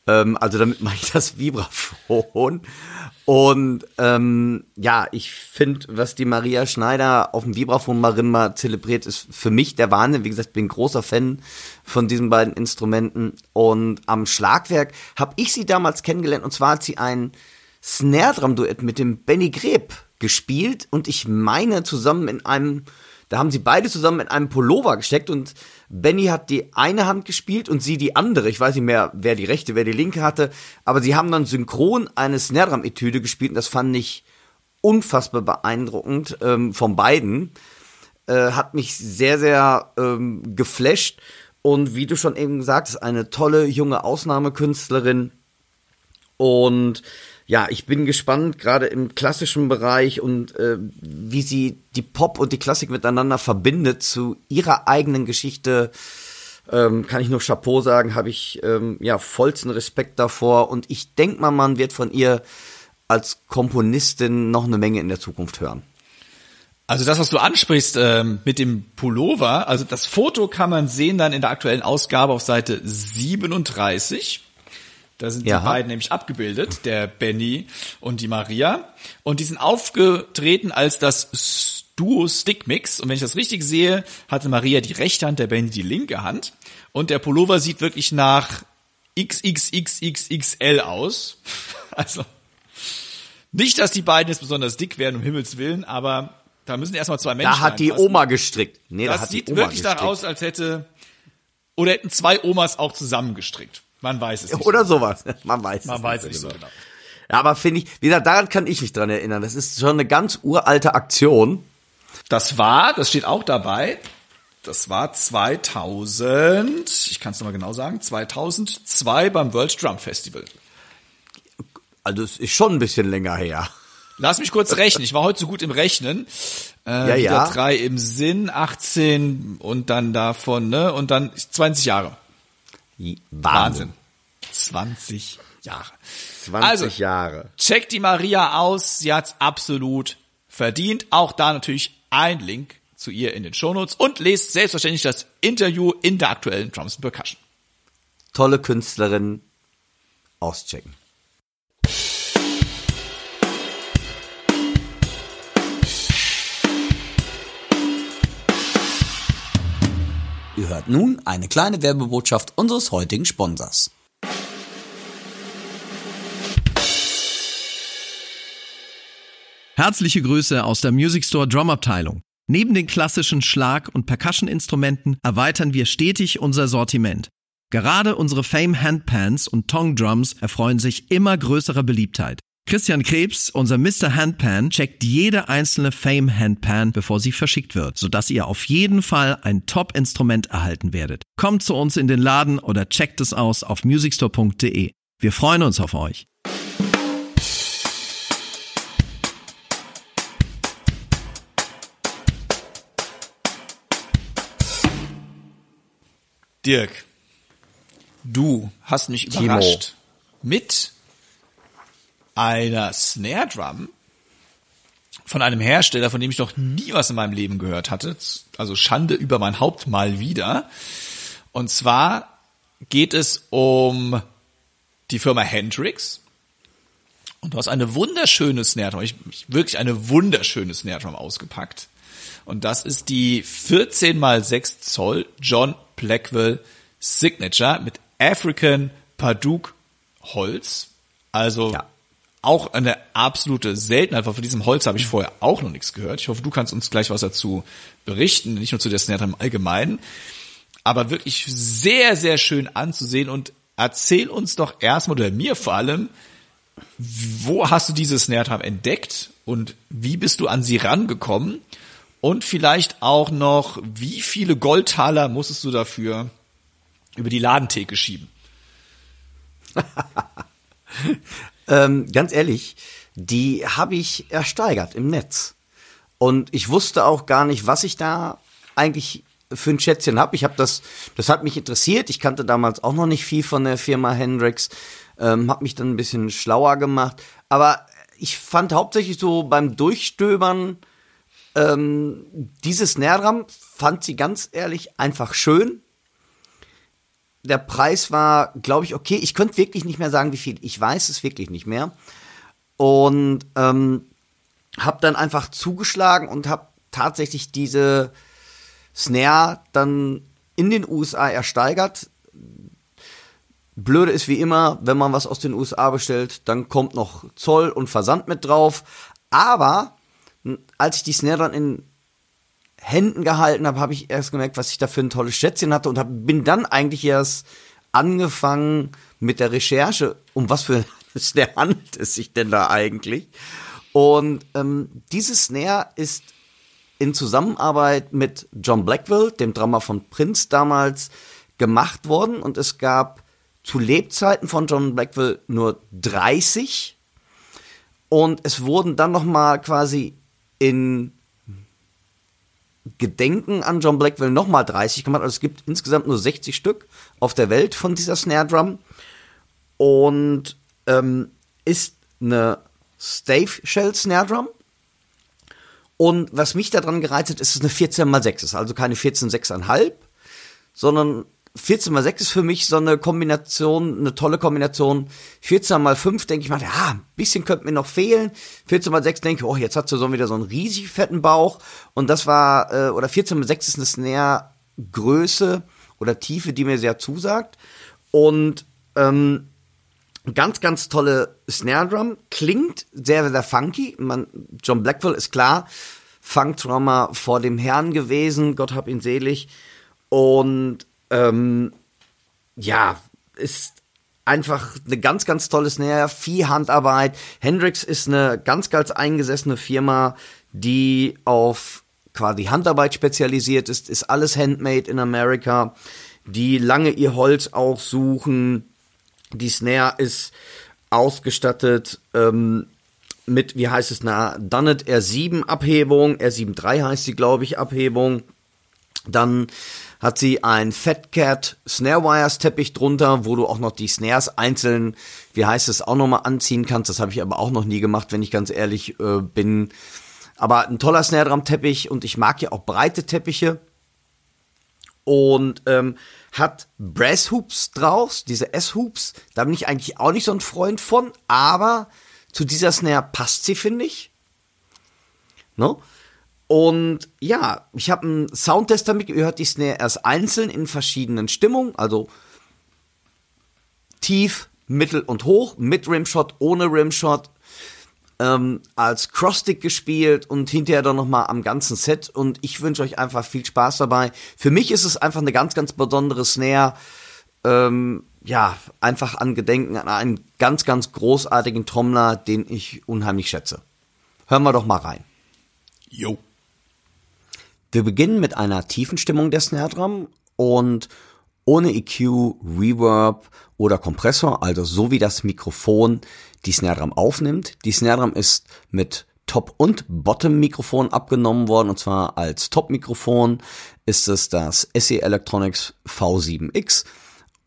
ähm, also damit mache ich das Vibraphon. Und ähm, ja, ich finde, was die Maria Schneider auf dem Vibraphon Marimba zelebriert, ist für mich der Wahnsinn. Wie gesagt, ich bin großer Fan von diesen beiden Instrumenten. Und am Schlagwerk habe ich sie damals kennengelernt. Und zwar hat sie ein Snare Drum Duett mit dem Benny Greb gespielt. Und ich meine zusammen in einem da haben sie beide zusammen in einem Pullover gesteckt und Benny hat die eine Hand gespielt und sie die andere. Ich weiß nicht mehr, wer die rechte, wer die linke hatte. Aber sie haben dann synchron eine Snare Drum Etüde gespielt und das fand ich unfassbar beeindruckend ähm, von beiden. Äh, hat mich sehr, sehr ähm, geflasht. Und wie du schon eben gesagt hast, eine tolle junge Ausnahmekünstlerin. Und ja, ich bin gespannt, gerade im klassischen Bereich und äh, wie sie die Pop und die Klassik miteinander verbindet zu ihrer eigenen Geschichte. Ähm, kann ich nur Chapeau sagen, habe ich ähm, ja vollsten Respekt davor und ich denke mal, man wird von ihr als Komponistin noch eine Menge in der Zukunft hören. Also das, was du ansprichst ähm, mit dem Pullover, also das Foto kann man sehen dann in der aktuellen Ausgabe auf Seite 37. Da sind ja. die beiden nämlich abgebildet, der Benny und die Maria. Und die sind aufgetreten als das Duo Stickmix. Und wenn ich das richtig sehe, hatte Maria die rechte Hand, der Benny die linke Hand. Und der Pullover sieht wirklich nach XXXXXL aus. Also nicht, dass die beiden jetzt besonders dick werden, um Himmels Willen, aber da müssen erstmal zwei Menschen. Da hat die Oma gestrickt. Nee, das da hat sieht die Oma wirklich danach aus, als hätte oder hätten zwei Omas auch zusammengestrickt. Man weiß es nicht. Oder so. sowas. Man weiß Man es weiß es nicht so genau. Ja, aber finde ich, wie gesagt, daran kann ich mich dran erinnern. Das ist schon eine ganz uralte Aktion. Das war, das steht auch dabei, das war 2000, ich kann es nochmal genau sagen, 2002 beim World Drum Festival. Also es ist schon ein bisschen länger her. Lass mich kurz rechnen. Ich war heute so gut im Rechnen. Äh, Ja, ja. Drei im Sinn, 18 und dann davon, ne? Und dann 20 Jahre. Wahnsinn. 20 Jahre. 20 Also, Jahre. Checkt die Maria aus, sie hat's absolut verdient. Auch da natürlich ein Link zu ihr in den Shownotes und lest selbstverständlich das Interview in der aktuellen Drums Percussion. Tolle Künstlerin. Auschecken. Ihr hört nun eine kleine Werbebotschaft unseres heutigen Sponsors. Herzliche Grüße aus der Music Store Drum Abteilung. Neben den klassischen Schlag- und Percussion-Instrumenten erweitern wir stetig unser Sortiment. Gerade unsere Fame Handpans und Tong Drums erfreuen sich immer größerer Beliebtheit. Christian Krebs, unser Mr. Handpan, checkt jede einzelne Fame Handpan, bevor sie verschickt wird, sodass ihr auf jeden Fall ein Top-Instrument erhalten werdet. Kommt zu uns in den Laden oder checkt es aus auf musicstore.de. Wir freuen uns auf euch. Dirk, du hast mich Timo. überrascht mit einer Snare Drum von einem Hersteller, von dem ich noch nie was in meinem Leben gehört hatte. Also Schande über mein Haupt mal wieder. Und zwar geht es um die Firma Hendrix. Und du hast eine wunderschöne Snare Drum, ich, ich, wirklich eine wunderschöne Snare Drum ausgepackt. Und das ist die 14 x 6 Zoll John Blackwell Signature mit African Paduk Holz. Also Ja. Auch eine absolute Seltenheit, weil von diesem Holz habe ich vorher auch noch nichts gehört. Ich hoffe, du kannst uns gleich was dazu berichten, nicht nur zu der Snare im Allgemeinen, aber wirklich sehr, sehr schön anzusehen und erzähl uns doch erstmal, oder mir vor allem, wo hast du diese Snare entdeckt und wie bist du an sie rangekommen? Und vielleicht auch noch, wie viele Goldtaler musstest du dafür über die Ladentheke schieben? Ähm, ganz ehrlich, die habe ich ersteigert im Netz. Und ich wusste auch gar nicht, was ich da eigentlich für ein Schätzchen habe. Ich habe das, das hat mich interessiert. Ich kannte damals auch noch nicht viel von der Firma Hendrix, ähm, habe mich dann ein bisschen schlauer gemacht. Aber ich fand hauptsächlich so beim Durchstöbern ähm, diese Snare Drum, fand sie ganz ehrlich einfach schön der Preis war, glaube ich, okay. Ich könnte wirklich nicht mehr sagen, wie viel. Ich weiß es wirklich nicht mehr. Und ähm, habe dann einfach zugeschlagen und habe tatsächlich diese Snare dann in den USA ersteigert. Blöde ist wie immer, wenn man was aus den USA bestellt, dann kommt noch Zoll und Versand mit drauf. Aber als ich die Snare dann in Händen gehalten habe, habe ich erst gemerkt, was ich da für ein tolles Schätzchen hatte und hab, bin dann eigentlich erst angefangen mit der Recherche, um was für eine Snare handelt es sich denn da eigentlich. Und ähm, diese Snare ist in Zusammenarbeit mit John Blackwell, dem Drummer von Prince damals, gemacht worden und es gab zu Lebzeiten von John Blackwell nur 30 und es wurden dann noch mal quasi in Gedenken an John Blackwell nochmal 30 gemacht. Also es gibt insgesamt nur 60 Stück auf der Welt von dieser Snare Drum. Und ähm, ist eine Stave Shell Snare Drum. Und was mich daran gereizt hat, ist es eine 14x6. Ist also keine 14,6,5, sondern 14 mal 6 ist für mich so eine Kombination, eine tolle Kombination. 14 mal 5 denke ich mal, ja, ein bisschen könnte mir noch fehlen. 14 mal 6 denke ich, oh, jetzt hat sie so wieder so einen riesig fetten Bauch. Und das war, äh, oder 14 mal 6 ist eine Snare-Größe oder Tiefe, die mir sehr zusagt. Und ähm, ganz, ganz tolle Snare Drum. Klingt sehr, sehr funky. Man, John Blackwell ist klar, Funk-Drummer vor dem Herrn gewesen. Gott hab ihn selig. Und ähm, ja, ist einfach eine ganz, ganz tolle Snare, viel Handarbeit. Hendrix ist eine ganz, ganz eingesessene Firma, die auf quasi Handarbeit spezialisiert ist, ist alles handmade in Amerika, die lange ihr Holz auch suchen. Die Snare ist ausgestattet ähm, mit, wie heißt es, einer Dunnet R7 Abhebung, R7 heißt sie, glaube ich, Abhebung. Dann hat sie ein Fat Cat Snare Wires Teppich drunter, wo du auch noch die Snares einzeln, wie heißt es, auch nochmal anziehen kannst. Das habe ich aber auch noch nie gemacht, wenn ich ganz ehrlich äh, bin. Aber ein toller Snare Drum Teppich und ich mag ja auch breite Teppiche. Und ähm, hat Brass Hoops draus, diese S-Hoops. Da bin ich eigentlich auch nicht so ein Freund von, aber zu dieser Snare passt sie, finde ich. No? Und ja, ich habe einen Soundtester mit, ihr hört die Snare erst einzeln in verschiedenen Stimmungen, also tief, mittel und hoch, mit Rimshot, ohne Rimshot. ähm, als Crossstick gespielt und hinterher dann nochmal am ganzen Set und ich wünsche euch einfach viel Spaß dabei. Für mich ist es einfach eine ganz, ganz besondere Snare. Ähm, ja, einfach an Gedenken an einen ganz, ganz großartigen Trommler, den ich unheimlich schätze. Hören wir doch mal rein. Jo. Wir beginnen mit einer tiefen Stimmung der Snare Drum und ohne EQ, Reverb oder Kompressor, also so wie das Mikrofon die Snare Drum aufnimmt. Die Snare Drum ist mit Top- und Bottom-Mikrofon abgenommen worden und zwar als Top-Mikrofon ist es das SE Electronics V7X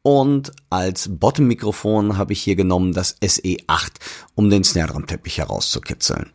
und als Bottom-Mikrofon habe ich hier genommen das SE8, um den Snare Drum Teppich herauszukitzeln.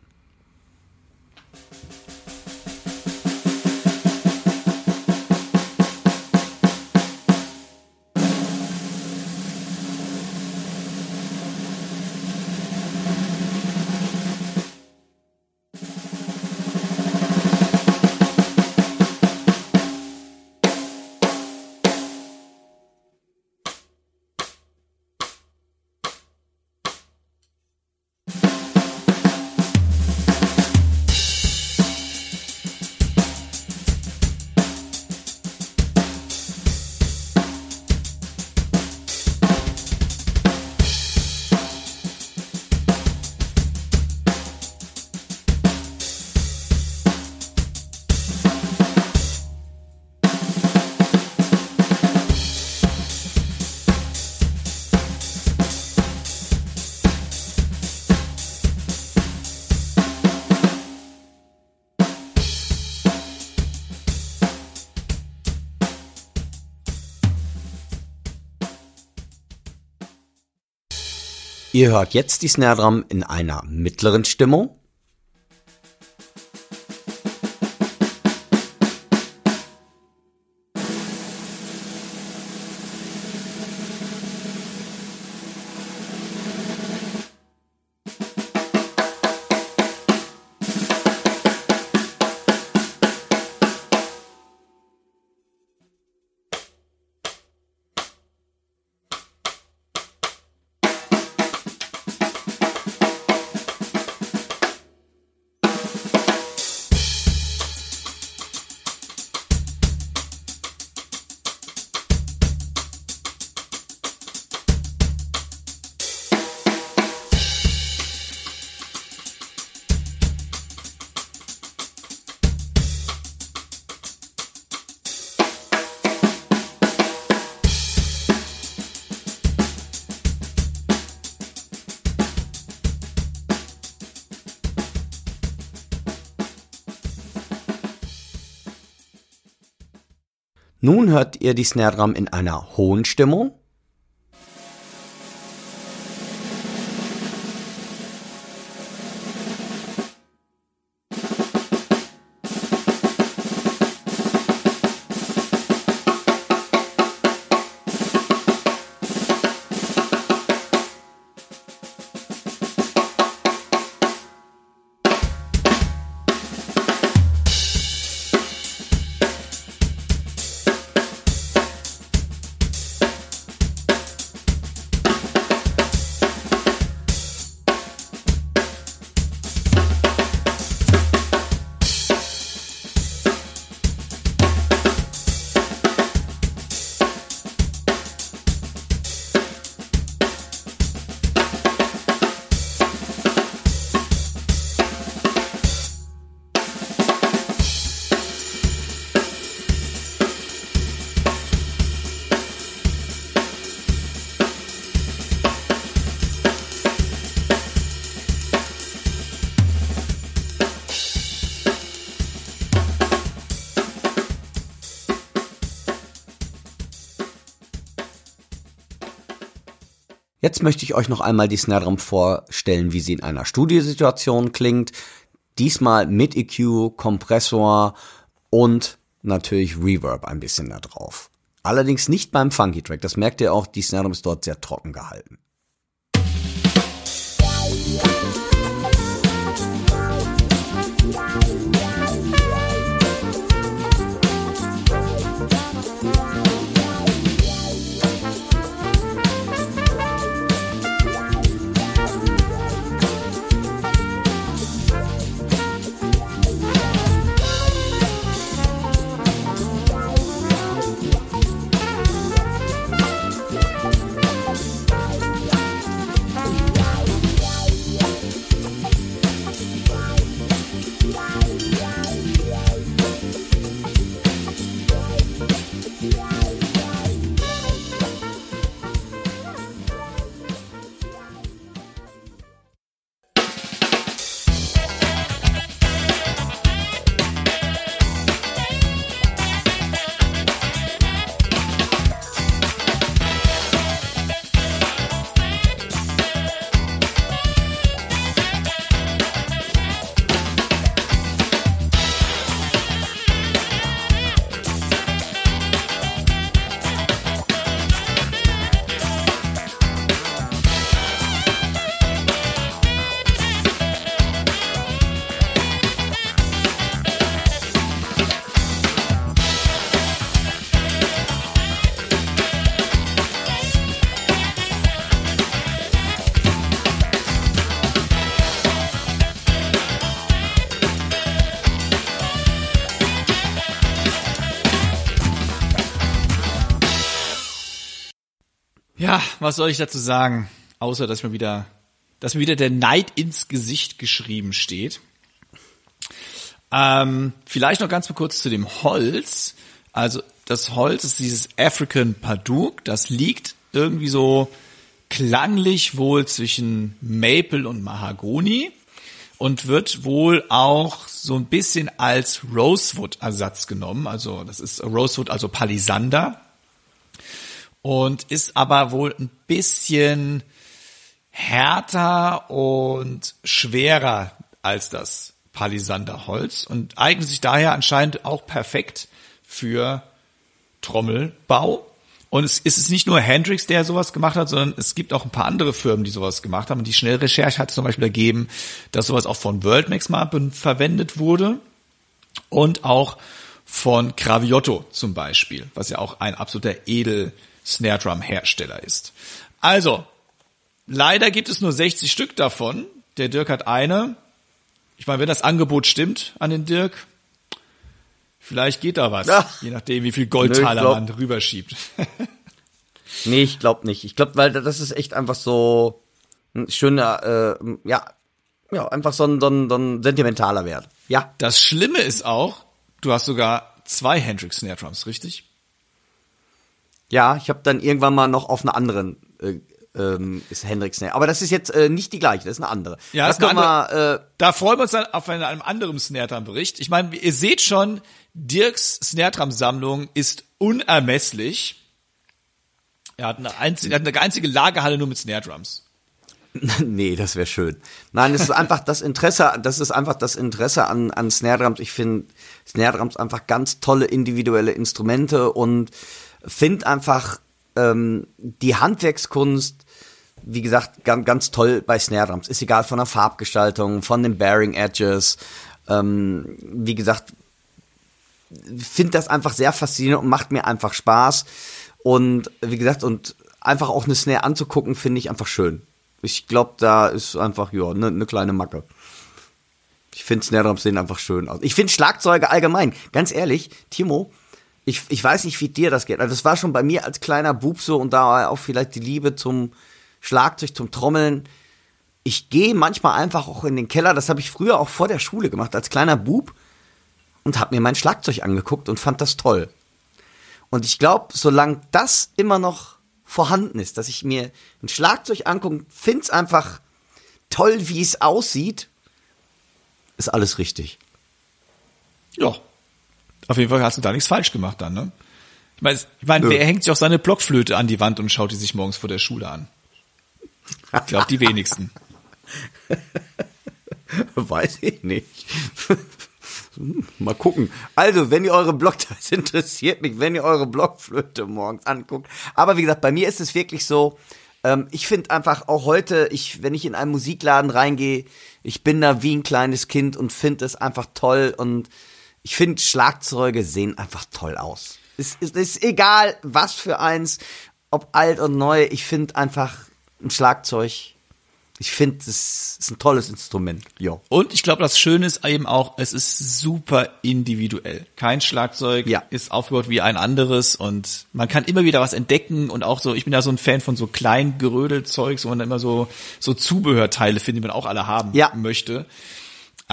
Ihr hört jetzt die Snare Drum in einer mittleren Stimmung. Ihr die Snare Drum in einer hohen Stimmung. Jetzt möchte ich euch noch einmal die Snare Drum vorstellen, wie sie in einer Studiosituation klingt. Diesmal mit EQ, Kompressor und natürlich Reverb ein bisschen da drauf. Allerdings nicht beim Funky Track. Das merkt ihr auch, die Snare Drum ist dort sehr trocken gehalten. Ja, was soll ich dazu sagen? Außer, dass mir wieder, dass mir wieder der Neid ins Gesicht geschrieben steht. Ähm, vielleicht noch ganz kurz zu dem Holz. Also das Holz ist dieses African Paduk. Das liegt irgendwie so klanglich wohl zwischen Maple und Mahagoni und wird wohl auch so ein bisschen als Rosewood-Ersatz genommen. Also das ist Rosewood, also Palisander. Und ist aber wohl ein bisschen härter und schwerer als das Palisanderholz und eignet sich daher anscheinend auch perfekt für Trommelbau. Und es ist nicht nur Hendrix, der sowas gemacht hat, sondern es gibt auch ein paar andere Firmen, die sowas gemacht haben. Und die Schnellrecherche hat zum Beispiel ergeben, dass sowas auch von Worldmax mal verwendet wurde und auch von Craviotto zum Beispiel, was ja auch ein absoluter Edel Snare Drum Hersteller ist. Also, leider gibt es nur 60 Stück davon. Der Dirk hat eine. Ich meine, wenn das Angebot stimmt an den Dirk, vielleicht geht da was. Ja. Je nachdem, wie viel Goldtaler man rüberschiebt. nee, ich glaube nicht. Ich glaube, weil das ist echt einfach so ein schöner, äh, ja, ja, einfach so ein, so, ein, so ein sentimentaler Wert. Ja. Das Schlimme ist auch, du hast sogar zwei Hendrix Snare Drums, richtig? Ja, ich habe dann irgendwann mal noch auf einer anderen äh, ähm, ist Hendrix Snare. Aber das ist jetzt äh, nicht die gleiche, das ist eine andere. Ja, das, ist eine andere, mal, äh, da freuen wir uns dann auf einen, einem anderen Snare Drum Bericht. Ich meine, ihr seht schon, Dirks Snare Drum Sammlung ist unermesslich. Er hat eine einzige, er hat eine einzige Lagerhalle nur mit Snare Drums. nee, das wäre schön. Nein, es ist einfach das Interesse, das ist einfach das Interesse an, an Snare Drums. Ich finde Snare Drums einfach ganz tolle individuelle Instrumente und finde einfach ähm, die Handwerkskunst, wie gesagt, ganz, ganz toll bei Snare Drums. Ist egal von der Farbgestaltung, von den Bearing Edges. Ähm, wie gesagt, finde das einfach sehr faszinierend und macht mir einfach Spaß. Und wie gesagt, und einfach auch eine Snare anzugucken, finde ich einfach schön. Ich glaube, da ist einfach, ja, eine ne kleine Macke. Ich finde Snare Drums sehen einfach schön aus. Ich finde Schlagzeuge allgemein, ganz ehrlich, Timo, ich, ich weiß nicht, wie dir das geht. Also das war schon bei mir als kleiner Bub so und da auch vielleicht die Liebe zum Schlagzeug, zum Trommeln. Ich gehe manchmal einfach auch in den Keller, das habe ich früher auch vor der Schule gemacht, als kleiner Bub und habe mir mein Schlagzeug angeguckt und fand das toll. Und ich glaube, solange das immer noch vorhanden ist, dass ich mir ein Schlagzeug angucke, finde es einfach toll, wie es aussieht, ist alles richtig. Ja, auf jeden Fall hast du da nichts falsch gemacht dann, ne? Ich meine, ich mein, wer hängt sich auch seine Blockflöte an die Wand und schaut die sich morgens vor der Schule an? Ich glaube, die wenigsten. Weiß ich nicht. Mal gucken. Also, wenn ihr eure Block, das interessiert mich, wenn ihr eure Blockflöte morgens anguckt. Aber wie gesagt, bei mir ist es wirklich so, ähm, ich finde einfach auch heute, ich, wenn ich in einen Musikladen reingehe, ich bin da wie ein kleines Kind und finde es einfach toll und ich finde, Schlagzeuge sehen einfach toll aus. Es ist, ist egal, was für eins, ob alt und neu. Ich finde einfach ein Schlagzeug ich finde, es ist ein tolles Instrument. Ja. Und ich glaube, das Schöne ist eben auch, es ist super individuell. Kein Schlagzeug ja. ist aufgebaut wie ein anderes und man kann immer wieder was entdecken und auch so, ich bin ja so ein Fan von so kleinen Gerödelzeugs, wo man dann immer so, so Zubehörteile findet, die man auch alle haben ja. möchte.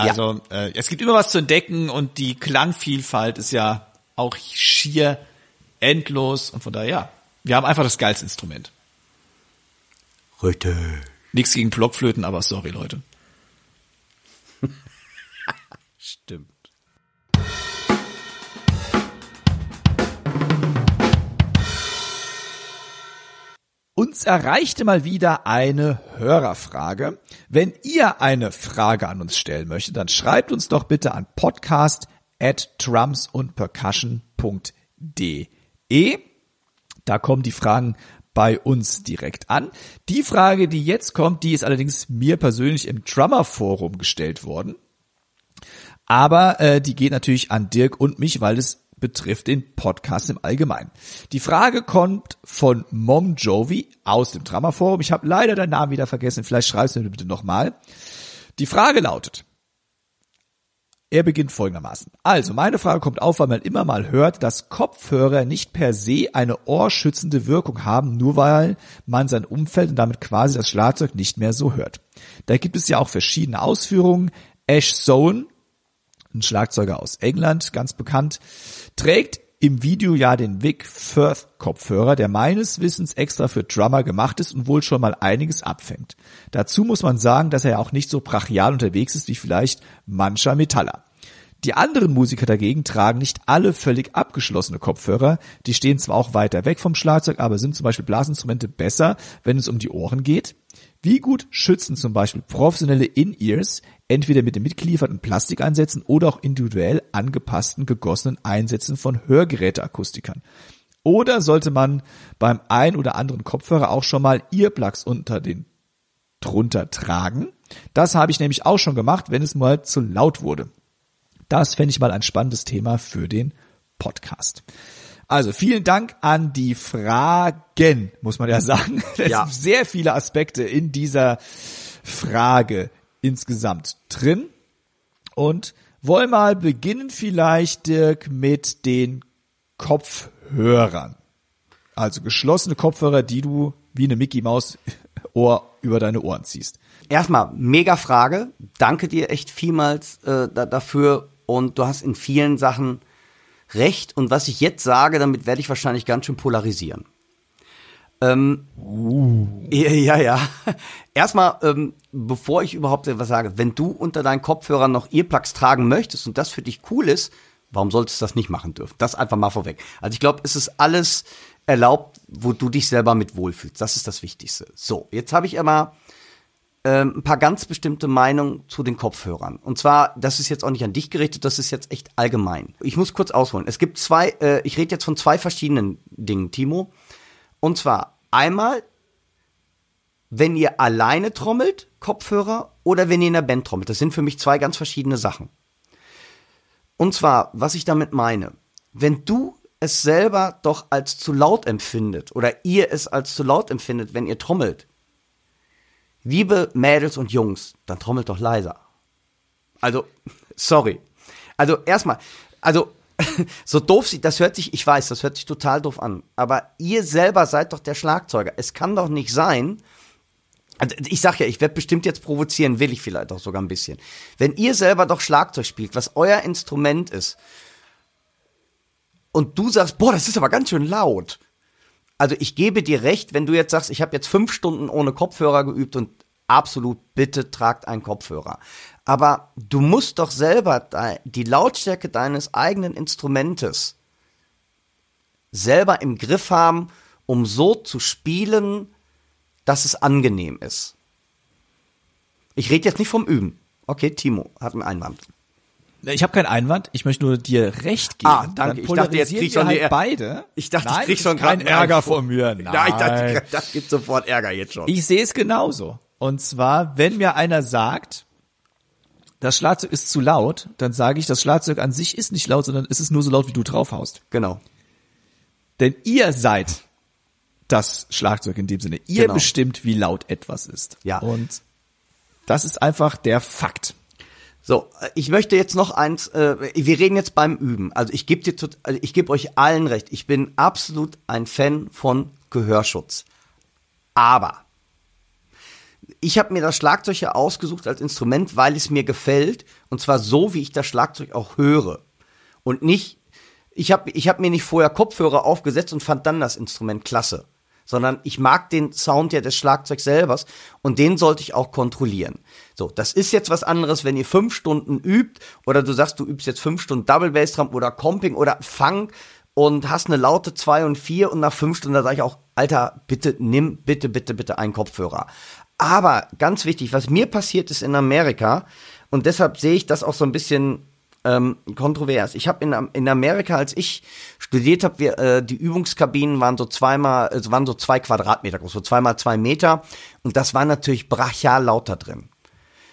Also ja. äh, es gibt immer was zu entdecken und die Klangvielfalt ist ja auch schier endlos und von daher, ja, wir haben einfach das geilste Instrument. Richtig. Nichts gegen Blockflöten, aber sorry, Leute. Uns erreichte mal wieder eine Hörerfrage. Wenn ihr eine Frage an uns stellen möchtet, dann schreibt uns doch bitte an podcast at drumsundpercussion.de. Da kommen die Fragen bei uns direkt an. Die Frage, die jetzt kommt, die ist allerdings mir persönlich im Drummer Forum gestellt worden. Aber äh, die geht natürlich an Dirk und mich, weil es betrifft den Podcast im Allgemeinen. Die Frage kommt von Mom Jovi aus dem Drummerforum. Ich habe leider deinen Namen wieder vergessen. Vielleicht schreibst du mir bitte nochmal. Die Frage lautet, Er beginnt folgendermaßen. Also, meine Frage kommt auf, weil man immer mal hört, dass Kopfhörer nicht per se eine ohrschützende Wirkung haben, nur weil man sein Umfeld und damit quasi das Schlagzeug nicht mehr so hört. Da gibt es ja auch verschiedene Ausführungen. Ash Zone, ein Schlagzeuger aus England, ganz bekannt, trägt im Video ja den Vic Firth Kopfhörer, der meines Wissens extra für Drummer gemacht ist und wohl schon mal einiges abfängt. Dazu muss man sagen, dass er ja auch nicht so brachial unterwegs ist wie vielleicht mancher Metaller. Die anderen Musiker dagegen tragen nicht alle völlig abgeschlossene Kopfhörer. Die stehen zwar auch weiter weg vom Schlagzeug, aber sind zum Beispiel Blasinstrumente besser, wenn es um die Ohren geht. Wie gut schützen zum Beispiel professionelle In-Ears entweder mit den mitgelieferten Plastikeinsätzen oder auch individuell angepassten gegossenen Einsätzen von Hörgeräteakustikern? Oder sollte man beim ein oder anderen Kopfhörer auch schon mal Earplugs unter den drunter tragen? Das habe ich nämlich auch schon gemacht, wenn es mal zu laut wurde. Das fände ich mal ein spannendes Thema für den Podcast. Also vielen Dank an die Fragen, muss man ja sagen. Es Ja. sind sehr viele Aspekte in dieser Frage insgesamt drin. Und wollen mal beginnen vielleicht, Dirk, mit den Kopfhörern. Also geschlossene Kopfhörer, die du wie eine Mickey Maus Ohr über deine Ohren ziehst. Erstmal, mega Frage. Danke dir echt vielmals äh, da, dafür. Und du hast in vielen Sachen recht. Und was ich jetzt sage, damit werde ich wahrscheinlich ganz schön polarisieren. Ähm, ja, ja, ja. Erstmal, ähm, bevor ich überhaupt etwas sage, wenn du unter deinen Kopfhörern noch Earplugs tragen möchtest und das für dich cool ist, warum solltest du das nicht machen dürfen? Das einfach mal vorweg. Also ich glaube, es ist alles erlaubt, wo du dich selber mit wohlfühlst. Das ist das Wichtigste. So, jetzt habe ich aber ähm, ein paar ganz bestimmte Meinungen zu den Kopfhörern. Und zwar, das ist jetzt auch nicht an dich gerichtet, das ist jetzt echt allgemein. Ich muss kurz ausholen. Es gibt zwei, äh, ich rede jetzt von zwei verschiedenen Dingen, Timo. Und zwar einmal, wenn ihr alleine trommelt, Kopfhörer, oder wenn ihr in der Band trommelt. Das sind für mich zwei ganz verschiedene Sachen. Und zwar, was ich damit meine, wenn du es selber doch als zu laut empfindet oder ihr es als zu laut empfindet, wenn ihr trommelt, liebe Mädels und Jungs, dann trommelt doch leiser. Also, sorry. Also erstmal, also so doof sie, das hört sich, ich weiß, das hört sich total doof an, aber ihr selber seid doch der Schlagzeuger. Es kann doch nicht sein, also ich sag ja, ich werde bestimmt jetzt provozieren, will ich vielleicht auch sogar ein bisschen. Wenn ihr selber doch Schlagzeug spielt, was euer Instrument ist, und du sagst, boah, das ist aber ganz schön laut. Also ich gebe dir recht, wenn du jetzt sagst, ich habe jetzt fünf Stunden ohne Kopfhörer geübt und absolut bitte tragt einen Kopfhörer. Aber du musst doch selber die Lautstärke deines eigenen Instrumentes selber im Griff haben, um so zu spielen, dass es angenehm ist. Ich rede jetzt nicht vom Üben. Okay, Timo hat einen Einwand. Ich habe keinen Einwand, ich möchte nur dir recht geben. Ah, danke. Ich dachte, jetzt kriegst du halt eine- beide. Ich dachte, Nein, ich krieg schon ist kein grad einen Ärger von mir. Nein, Nein, ich dachte, das gibt sofort Ärger jetzt schon. Ich sehe es genauso. Und zwar, wenn mir einer sagt, das Schlagzeug ist zu laut, dann sage ich, das Schlagzeug an sich ist nicht laut, sondern es ist nur so laut, wie du draufhaust. genau. Denn ihr seid das Schlagzeug in dem Sinne. Ihr Genau. bestimmt, wie laut etwas ist. Ja. Und das ist einfach der Fakt. So, äh, ich möchte jetzt noch eins, äh, wir reden jetzt beim Üben. Also ich gebe dir also ich gebe euch allen recht. Ich bin absolut ein Fan von Gehörschutz. Aber ich habe mir das Schlagzeug ja ausgesucht als Instrument, weil es mir gefällt und zwar so, wie ich das Schlagzeug auch höre und nicht ich habe ich hab mir nicht vorher Kopfhörer aufgesetzt und fand dann das Instrument klasse, sondern ich mag den Sound ja des Schlagzeugs selbers und den sollte ich auch kontrollieren. So, das ist jetzt was anderes, wenn ihr fünf Stunden übt oder du sagst, du übst jetzt fünf Stunden Double Bass Drum oder Comping oder Funk und hast eine laute zwei und vier und nach fünf Stunden sage ich auch, Alter, bitte nimm bitte bitte bitte einen Kopfhörer. Aber ganz wichtig, was mir passiert ist in Amerika und deshalb sehe ich das auch so ein bisschen ähm, kontrovers. Ich habe in, in Amerika, als ich studiert habe, wir, äh, die Übungskabinen waren so zweimal, es waren so zwei Quadratmeter groß, so zweimal zwei Meter und das war natürlich brachial lauter drin.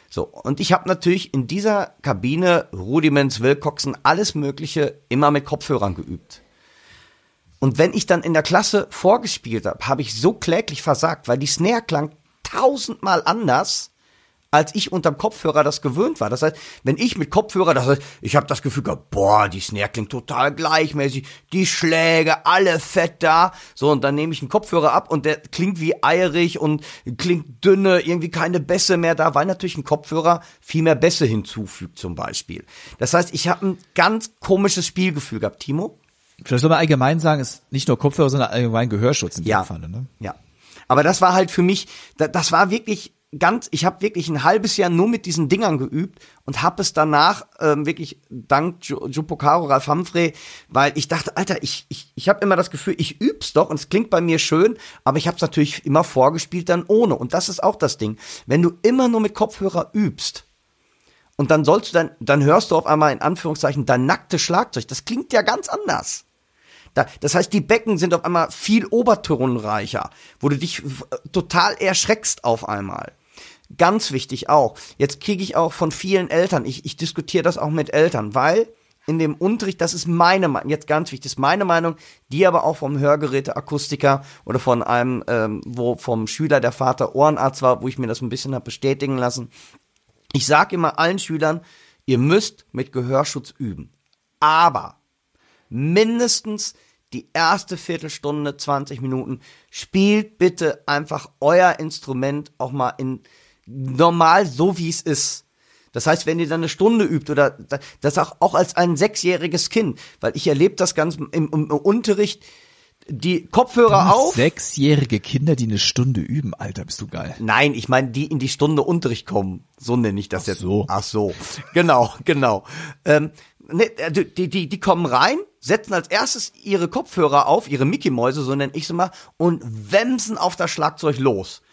So, und ich habe natürlich in dieser Kabine Rudiments, Wilcoxen, alles Mögliche immer mit Kopfhörern geübt. Und wenn ich dann in der Klasse vorgespielt habe, habe ich so kläglich versagt, weil die Snare klang tausendmal anders als ich unterm Kopfhörer das gewöhnt war. Das heißt, wenn ich mit Kopfhörer, das heißt, ich habe das Gefühl gehabt, boah, die Snare klingt total gleichmäßig, die Schläge, alle fett da. So, und dann nehme ich einen Kopfhörer ab und der klingt wie eierig und klingt dünne, irgendwie keine Bässe mehr da, weil natürlich ein Kopfhörer viel mehr Bässe hinzufügt zum Beispiel. Das heißt, ich habe ein ganz komisches Spielgefühl gehabt, Timo. Vielleicht soll man allgemein sagen, ist nicht nur Kopfhörer, sondern allgemein Gehörschutz in Ja. dem Falle. Ne? Ja. Aber das war halt für mich, da- das war wirklich ganz, ich habe wirklich ein halbes Jahr nur mit diesen Dingern geübt und habe es danach ähm, wirklich dank Ju- Jupo Caro, Ralf Humphrey, weil ich dachte, Alter, ich, ich, ich habe immer das Gefühl, ich üb's doch und es klingt bei mir schön, aber ich habe es natürlich immer vorgespielt dann ohne. Und das ist auch das Ding. Wenn du immer nur mit Kopfhörer übst, und dann sollst du dann, dann hörst du auf einmal in Anführungszeichen dein nacktes Schlagzeug. Das klingt ja ganz anders. Da, das heißt, die Becken sind auf einmal viel obertonreicher, wo du dich f- total erschreckst auf einmal. Ganz wichtig auch. Jetzt kriege ich auch von vielen Eltern, ich, ich diskutiere das auch mit Eltern, weil in dem Unterricht, das ist meine Meinung, jetzt ganz wichtig, das ist meine Meinung, die aber auch vom Hörgeräteakustiker oder von einem, ähm, wo vom Schüler der Vater Ohrenarzt war, wo ich mir das ein bisschen habe bestätigen lassen. Ich sage immer allen Schülern, ihr müsst mit Gehörschutz üben. Aber mindestens die erste Viertelstunde, 20 Minuten, spielt bitte einfach euer Instrument auch mal in normal so wie es ist. Das heißt, wenn ihr dann eine Stunde übt oder da- das auch, auch als ein sechsjähriges Kind, weil ich erlebe das ganz im, im, im Unterricht, die Kopfhörer auf. Sechsjährige Kinder, die eine Stunde üben, Alter, bist du geil. Nein, ich meine, die in die Stunde Unterricht kommen. So nenne ich das Ach jetzt. so. Ach so. Genau, genau. Ähm, ne, die, die, die kommen rein, setzen als erstes ihre Kopfhörer auf, ihre Mickey-Mäuse, so nenne ich sie mal, und wemsen auf das Schlagzeug los.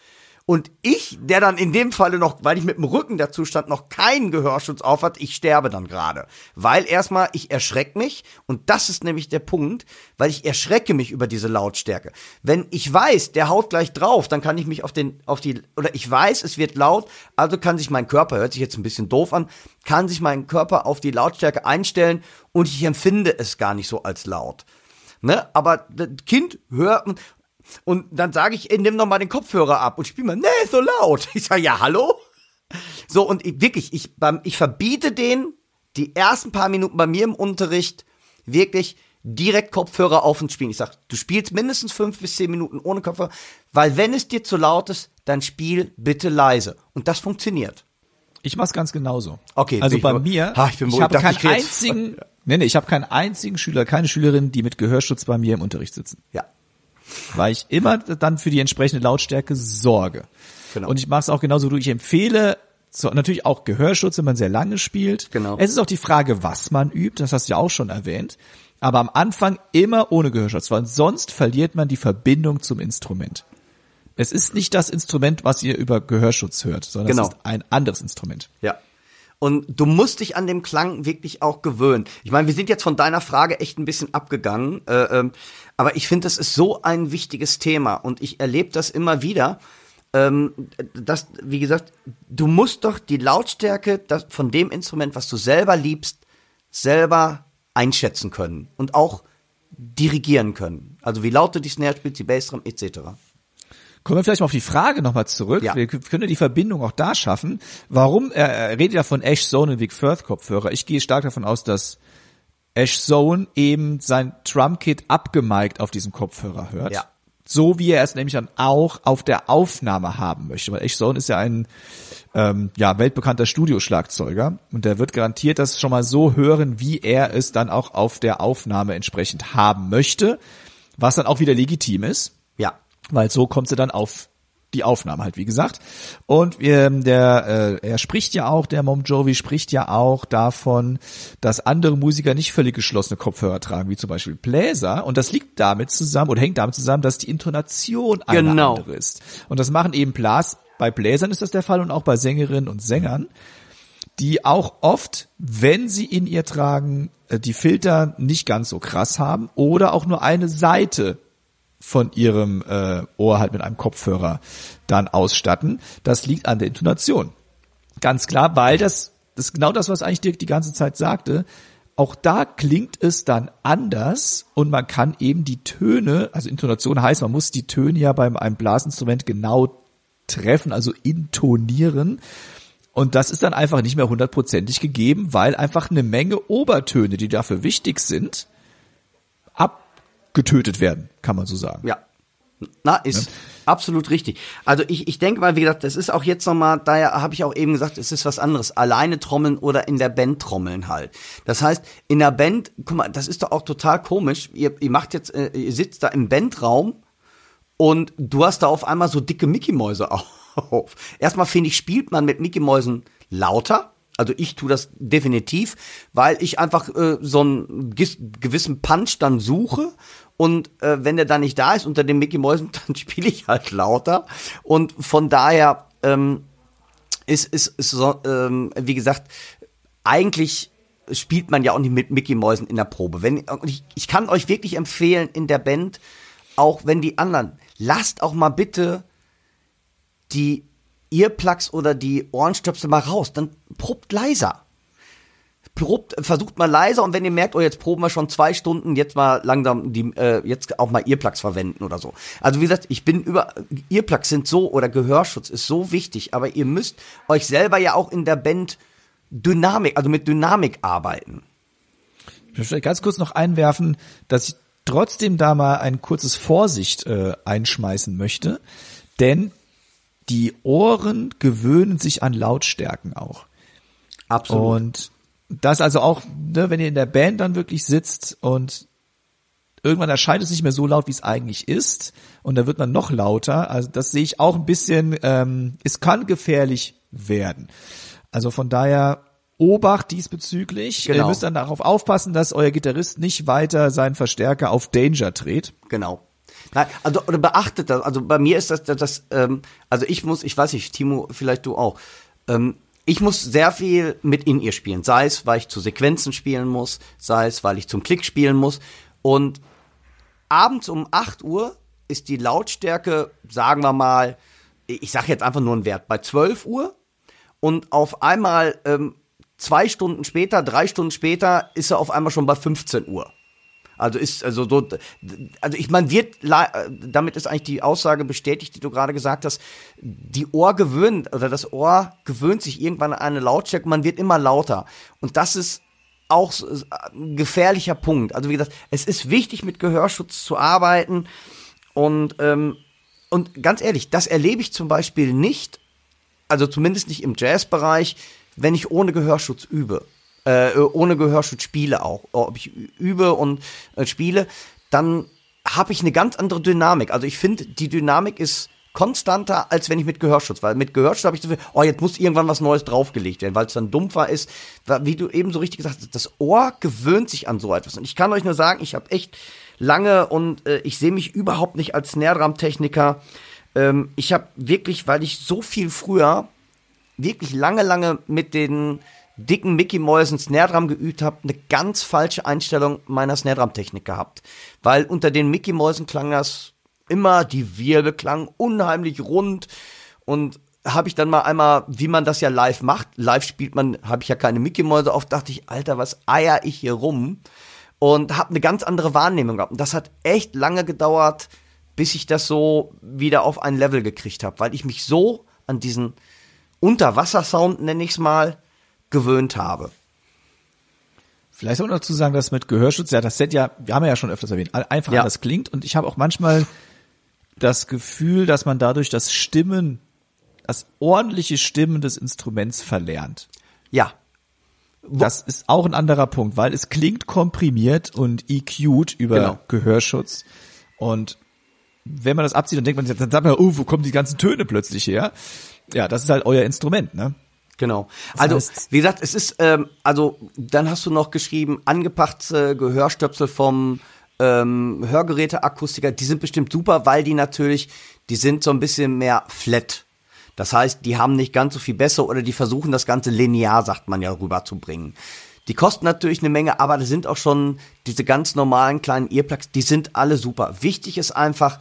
Und ich, der dann in dem Falle noch, weil ich mit dem Rücken dazu stand, noch keinen Gehörschutz auf hat, ich sterbe dann gerade. Weil erstmal, ich erschrecke mich, und das ist nämlich der Punkt, weil ich erschrecke mich über diese Lautstärke. Wenn ich weiß, der haut gleich drauf, dann kann ich mich auf den, auf die, oder ich weiß, es wird laut, also kann sich mein Körper, hört sich jetzt ein bisschen doof an, kann sich mein Körper auf die Lautstärke einstellen und ich empfinde es gar nicht so als laut. Ne? Aber das Kind hört und dann sage ich, ey, nimm doch mal den Kopfhörer ab und spiel mal, nee, so laut. Ich sage, ja, hallo? So, und ich, wirklich, ich, ich verbiete denen die ersten paar Minuten bei mir im Unterricht wirklich direkt Kopfhörer auf und spielen. Ich sag, du spielst mindestens fünf bis zehn Minuten ohne Kopfhörer, weil wenn es dir zu laut ist, dann spiel bitte leise. Und das funktioniert. Ich mach's ganz genauso. Okay, Also bei be- mir, Ha, ich ich habe keinen einzigen, nee, nee, ich habe keinen einzigen Schüler, keine Schülerin, die mit Gehörschutz bei mir im Unterricht sitzen. Ja. Weil ich immer dann für die entsprechende Lautstärke sorge. Genau. Und ich mache es auch genauso du. Ich empfehle so, natürlich auch Gehörschutz, wenn man sehr lange spielt. Genau. Es ist auch die Frage, was man übt, das hast du ja auch schon erwähnt. Aber am Anfang immer ohne Gehörschutz, weil sonst verliert man die Verbindung zum Instrument. Es ist nicht das Instrument, was ihr über Gehörschutz hört, sondern Genau. es ist ein anderes Instrument. Ja. Und du musst dich an dem Klang wirklich auch gewöhnen. Ich meine, wir sind jetzt von deiner Frage echt ein bisschen abgegangen, äh, ähm, aber ich finde, das ist so ein wichtiges Thema und ich erlebe das immer wieder. Ähm, dass, wie gesagt, du musst doch die Lautstärke das, von dem Instrument, was du selber liebst, selber einschätzen können und auch dirigieren können. Also wie laut du die Snare spielst, die Bassdrum etc. Kommen wir vielleicht mal auf die Frage nochmal zurück. Ja. Wir können ja die Verbindung auch da schaffen. Warum, er, er redet ja von Ash Zone und Vic Firth Kopfhörer. Ich gehe stark davon aus, dass Ash Zone eben sein Drumkit abgemiked auf diesem Kopfhörer hört. Ja. So wie er es nämlich dann auch auf der Aufnahme haben möchte. Weil Ash Zone ist ja ein ähm, ja, weltbekannter Studioschlagzeuger und der wird garantiert das schon mal so hören, wie er es dann auch auf der Aufnahme entsprechend haben möchte, was dann auch wieder legitim ist. Weil so kommt sie dann auf die Aufnahme halt, wie gesagt. Und ähm, der, äh, er spricht ja auch, der Mom Jovi spricht ja auch davon, dass andere Musiker nicht völlig geschlossene Kopfhörer tragen, wie zum Beispiel Bläser. Und das liegt damit zusammen oder hängt damit zusammen, dass die Intonation eine Genau. andere ist. Und das machen eben Blas, bei Bläsern ist das der Fall und auch bei Sängerinnen und Sängern die auch oft, wenn sie in ihr tragen, äh, die Filter nicht ganz so krass haben oder auch nur eine Seite von ihrem äh, Ohr halt mit einem Kopfhörer dann ausstatten. Das liegt an der Intonation. Ganz klar, weil das, das ist genau das, was eigentlich Dirk die ganze Zeit sagte. Auch da klingt es dann anders und man kann eben die Töne, also Intonation heißt, man muss die Töne ja beim einem Blasinstrument genau treffen, also intonieren. Und das ist dann einfach nicht mehr hundertprozentig gegeben, weil einfach eine Menge Obertöne, die dafür wichtig sind, abgetötet werden, kann man so sagen. Ja. Na, ist ja. absolut richtig. Also ich, ich denke mal, wie gesagt, das ist auch jetzt nochmal, daher habe ich auch eben gesagt, es ist was anderes. Alleine trommeln oder in der Band trommeln halt. Das heißt, in der Band, guck mal, das ist doch auch total komisch. Ihr, ihr macht jetzt, äh, ihr sitzt da im Bandraum und du hast da auf einmal so dicke Mickey-Mäuse auf. Erstmal finde ich, spielt man mit Mickey-Mäusen lauter. Also ich tue das definitiv, weil ich einfach äh, so einen gewissen Punch dann suche und äh, wenn der dann nicht da ist unter den Mickey Mäusen, dann spiele ich halt lauter. Und von daher ähm, ist, ist, ist so, ähm, wie gesagt, eigentlich spielt man ja auch nicht mit Mickey Mäusen in der Probe. Wenn, ich, ich kann euch wirklich empfehlen, in der Band, auch wenn die anderen, lasst auch mal bitte die Earplugs oder die Ohrenstöpsel mal raus, dann probt leiser probt, versucht mal leiser und wenn ihr merkt, oh, jetzt proben wir schon zwei Stunden, jetzt mal langsam die, äh, jetzt auch mal Earplugs verwenden oder so. Also wie gesagt, ich bin über, Earplugs sind so, oder Gehörschutz ist so wichtig, aber ihr müsst euch selber ja auch in der Band Dynamik, also mit Dynamik arbeiten. Ich möchte ganz kurz noch einwerfen, dass ich trotzdem da mal ein kurzes Vorsicht äh, einschmeißen möchte, denn die Ohren gewöhnen sich an Lautstärken auch. Absolut. Und das also auch, ne, wenn ihr in der Band dann wirklich sitzt und irgendwann erscheint es nicht mehr so laut, wie es eigentlich ist, und da wird man noch lauter. Also das sehe ich auch ein bisschen, ähm, es kann gefährlich werden. Also von daher Obacht diesbezüglich. Genau. Ihr müsst dann darauf aufpassen, dass euer Gitarrist nicht weiter seinen Verstärker auf Danger dreht. Genau. Nein, also oder beachtet das. Also bei mir ist das, das, das ähm, also ich muss, ich weiß nicht, Timo, vielleicht du auch. Ähm, ich muss sehr viel mit in ihr spielen. Sei es, weil ich zu Sequenzen spielen muss, sei es, weil ich zum Klick spielen muss. Und abends um 8 Uhr ist die Lautstärke, sagen wir mal, ich sage jetzt einfach nur einen Wert, bei 12 Uhr. Und auf einmal ähm, zwei Stunden später, drei Stunden später, ist er auf einmal schon bei 15 Uhr. Also ist also so, also ich meine, wird damit ist eigentlich die Aussage bestätigt, die du gerade gesagt hast. Die Ohr gewöhnt oder das Ohr gewöhnt sich irgendwann an eine Lautstärke. Man wird immer lauter und das ist auch ein gefährlicher Punkt. Also wie gesagt, es ist wichtig mit Gehörschutz zu arbeiten und ähm, und ganz ehrlich, das erlebe ich zum Beispiel nicht, also zumindest nicht im Jazzbereich, wenn ich ohne Gehörschutz übe äh, ohne Gehörschutz spiele auch, ob ich übe und äh, spiele, dann habe ich eine ganz andere Dynamik. Also ich finde, die Dynamik ist konstanter, als wenn ich mit Gehörschutz, weil mit Gehörschutz habe ich so viel, oh, jetzt muss irgendwann was Neues draufgelegt werden, weil es dann dumpfer ist. Wie du eben so richtig gesagt hast, das Ohr gewöhnt sich an so etwas. Und ich kann euch nur sagen, ich habe echt lange und äh, ich sehe mich überhaupt nicht als Snare-Drum-Techniker. Ähm, ich habe wirklich, weil ich so viel früher wirklich lange, lange mit den dicken Mickey Mäusen Snare Drum geübt habe, eine ganz falsche Einstellung meiner Snare Drum Technik gehabt. Weil unter den Mickey Mäusen klang das immer, die Wirbel klangen unheimlich rund und habe ich dann mal einmal, wie man das ja live macht, live spielt man, habe ich ja keine Mickey Mäuse auf, dachte ich, Alter, was eier ich hier rum? Und habe eine ganz andere Wahrnehmung gehabt. Und das hat echt lange gedauert, bis ich das so wieder auf ein Level gekriegt habe, weil ich mich so an diesen Unterwassersound, nenne ich es mal, gewöhnt habe. Vielleicht soll man dazu sagen, dass mit Gehörschutz, ja, das Set ja, wir haben ja schon öfters erwähnt, einfach ja. anders klingt und ich habe auch manchmal das Gefühl, dass man dadurch das Stimmen, das ordentliche Stimmen des Instruments verlernt. Ja. Das ist auch ein anderer Punkt, weil es klingt komprimiert und EQ'd über genau. Gehörschutz und wenn man das abzieht, dann denkt man, dann sagt man, oh, wo kommen die ganzen Töne plötzlich her? Ja, das ist halt euer Instrument, ne? Genau. Das also, heißt, wie gesagt, es ist, ähm, also, dann hast du noch geschrieben, angepasste Gehörstöpsel vom ähm, Hörgeräteakustiker, die sind bestimmt super, weil die natürlich, die sind so ein bisschen mehr flat. Das heißt, die haben nicht ganz so viel besser oder die versuchen das Ganze linear, sagt man ja, rüberzubringen. Die kosten natürlich eine Menge, aber da sind auch schon diese ganz normalen kleinen Earplugs, die sind alle super. Wichtig ist einfach,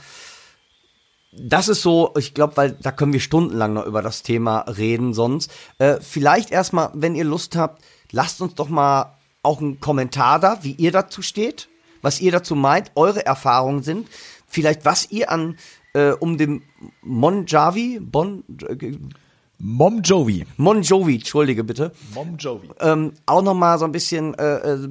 das ist so, ich glaube, weil da können wir stundenlang noch über das Thema reden sonst. Äh, vielleicht erstmal, wenn ihr Lust habt, lasst uns doch mal auch einen Kommentar da, wie ihr dazu steht, was ihr dazu meint, eure Erfahrungen sind, vielleicht was ihr an äh, um den Monjavi, Bon, äh, Mom Jovi. Mon Jovi, entschuldige bitte. Mom Jovi. Ähm, auch noch mal so ein bisschen, äh, äh,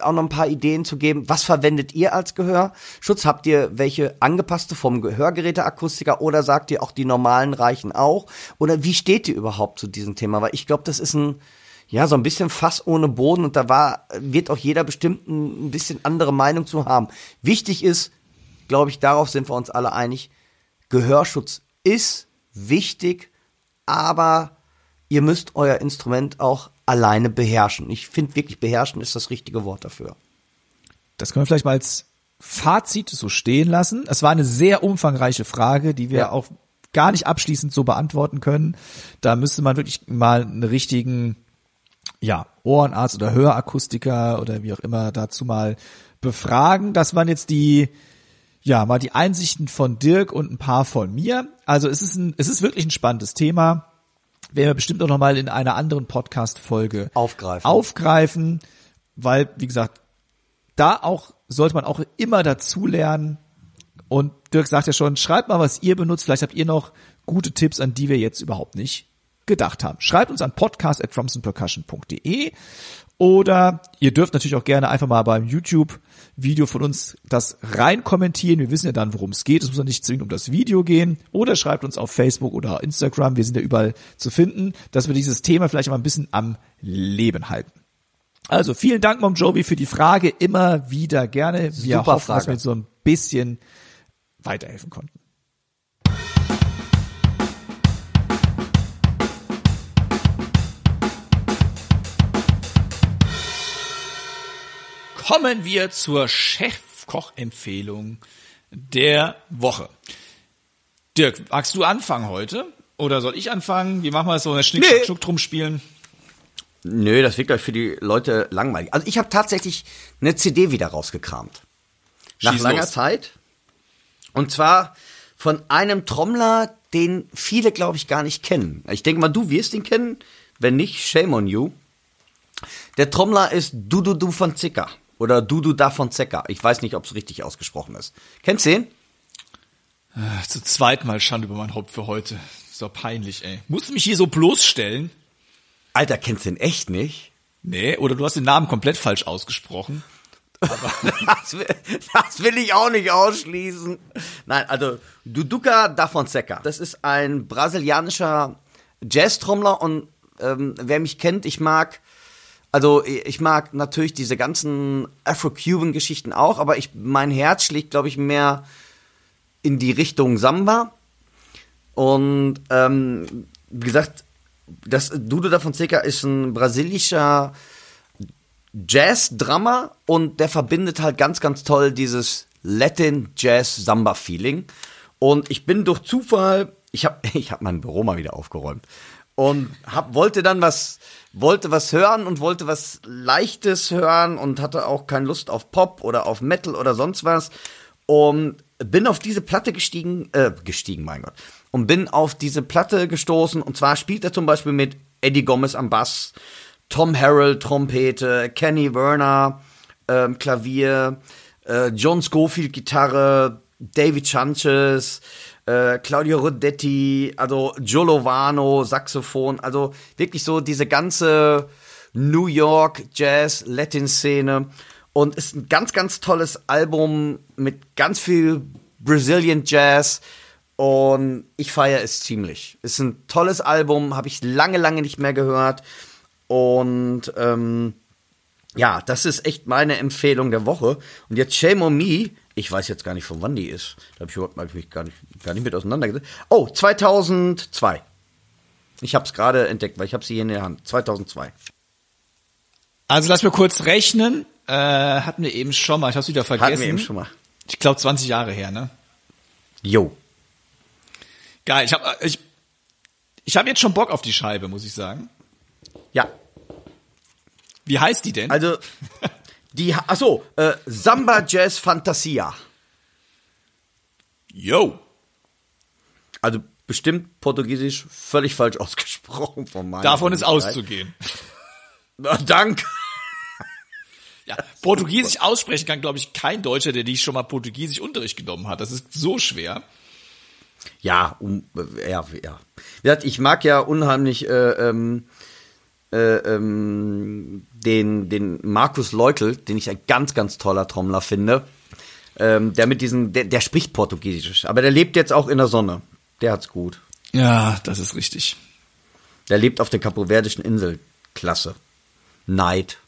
auch noch ein paar Ideen zu geben. Was verwendet ihr als Gehörschutz? Habt ihr welche angepasste vom Gehörgeräteakustiker oder sagt ihr auch die normalen reichen auch? Oder wie steht ihr überhaupt zu diesem Thema? Weil ich glaube, das ist ein, ja, so ein bisschen Fass ohne Boden und da war, wird auch jeder bestimmt ein, bisschen andere Meinung zu haben. Wichtig ist, glaube ich, darauf sind wir uns alle einig, Gehörschutz ist wichtig, aber ihr müsst euer Instrument auch alleine beherrschen. Ich finde wirklich, beherrschen ist das richtige Wort dafür. Das können wir vielleicht mal als Fazit so stehen lassen. Es war eine sehr umfangreiche Frage, die wir Ja. auch gar nicht abschließend so beantworten können. Da müsste man wirklich mal einen richtigen ja, Ohrenarzt oder Hörakustiker oder wie auch immer dazu mal befragen. Das waren jetzt die, ja, mal die Einsichten von Dirk und ein paar von mir. Also es ist ein, es ist wirklich ein spannendes Thema. Werden wir bestimmt auch nochmal in einer anderen Podcast-Folge Aufgreifen. aufgreifen, weil, wie gesagt, da auch sollte man auch immer dazu lernen. Und Dirk sagt ja schon, schreibt mal, was ihr benutzt. Vielleicht habt ihr noch gute Tipps, an die wir jetzt überhaupt nicht gedacht haben. Schreibt uns an podcast@drumsandpercussion.de oder ihr dürft natürlich auch gerne einfach mal beim YouTube-Video von uns das rein kommentieren. Wir wissen ja dann, worum es geht. Es muss ja nicht zwingend um das Video gehen. Oder schreibt uns auf Facebook oder Instagram. Wir sind ja überall zu finden, dass wir dieses Thema vielleicht mal ein bisschen am Leben halten. Also vielen Dank, Mom Jovi, für die Frage. Immer wieder gerne. Wir Super hoffen, dass Frage. wir so ein bisschen weiterhelfen konnten. Kommen wir zur Chefkoch-Empfehlung der Woche. Dirk, magst du anfangen heute? Oder soll ich anfangen? Wie machen wir es so? Schnick, Nee. Schnuck drum spielen? Nö, das wird gleich für die Leute langweilig. Also ich habe tatsächlich eine CD wieder rausgekramt. Nach Schieß langer los. Zeit. Und zwar von einem Trommler, den viele, glaube ich, gar nicht kennen. Ich denke mal, du wirst ihn kennen. Wenn nicht, shame on you. Der Trommler ist Dududu von Zicker. Oder Dudu da von Zecker. Ich weiß nicht, ob es richtig ausgesprochen ist. Kennst du ihn? Zu zweit mal Schande über mein Haupt für heute. Ist doch peinlich, ey. Musst du mich hier so bloßstellen? Alter, kennst du ihn echt nicht? Nee, oder du hast den Namen komplett falsch ausgesprochen. Das will, das will ich auch nicht ausschließen. Nein, also Duduca da Fonseca. Das ist ein brasilianischer Jazz-Trommler und ähm, wer mich kennt, ich mag, also ich mag natürlich diese ganzen Afro-Cuban-Geschichten auch, aber ich, mein Herz schlägt, glaube ich, mehr in die Richtung Samba. Und ähm, wie gesagt, das Dudu da Fonseca ist ein brasilischer Jazz-Drummer und der verbindet halt ganz, ganz toll dieses Latin-Jazz-Samba-Feeling. Und ich bin durch Zufall, ich habe ich hab mein Büro mal wieder aufgeräumt und hab, wollte dann was, wollte was hören und wollte was Leichtes hören und hatte auch keine Lust auf Pop oder auf Metal oder sonst was. Und bin auf diese Platte gestiegen, äh, gestiegen, mein Gott. Und bin auf diese Platte gestoßen. Und zwar spielt er zum Beispiel mit Eddie Gomez am Bass, Tom Harrell Trompete, Kenny Werner ähm, Klavier, äh, John Scofield Gitarre, David Sanchez, äh, Claudio Rodetti, also Giovanno Saxophon, also wirklich so diese ganze New York Jazz Latin Szene und ist ein ganz ganz tolles Album mit ganz viel Brazilian Jazz und ich feiere es ziemlich. Ist ein tolles Album, habe ich lange lange nicht mehr gehört und ähm, ja, das ist echt meine Empfehlung der Woche. Und jetzt Shame on Me. Ich weiß jetzt gar nicht, von wann die ist. Da habe ich überhaupt hab ich gar nicht, gar nicht mit auseinandergesetzt. Oh, 2002. Ich habe es gerade entdeckt, weil ich habe sie hier in der Hand. 2002. Also lass mir kurz rechnen. Äh, hatten wir eben schon mal, ich hab's wieder vergessen. Hatten wir eben schon mal. Ich glaube 20 Jahre her, ne? Jo. Geil, ich habe ich, ich hab jetzt schon Bock auf die Scheibe, muss ich sagen. Ja. Wie heißt die denn? Also, die, achso, äh, Samba Jazz Fantasia. Yo. Also, bestimmt portugiesisch völlig falsch ausgesprochen von meiner Davon ist auszugehen. Na, Dank. Ja, Portugiesisch aussprechen kann, glaube ich, kein Deutscher, der nicht schon mal Portugiesisch Unterricht genommen hat. Das ist so schwer. Ja, um, äh, ja, ja. Ich mag ja unheimlich äh, ähm, äh, ähm, den, den Markus Leutel, den ich ein ganz, ganz toller Trommler finde. Ähm, der mit diesen, der, der spricht Portugiesisch, aber der lebt jetzt auch in der Sonne. Der hat's gut. Ja, das ist richtig. Der lebt auf der Kapoverdischen Insel. Klasse. Neid.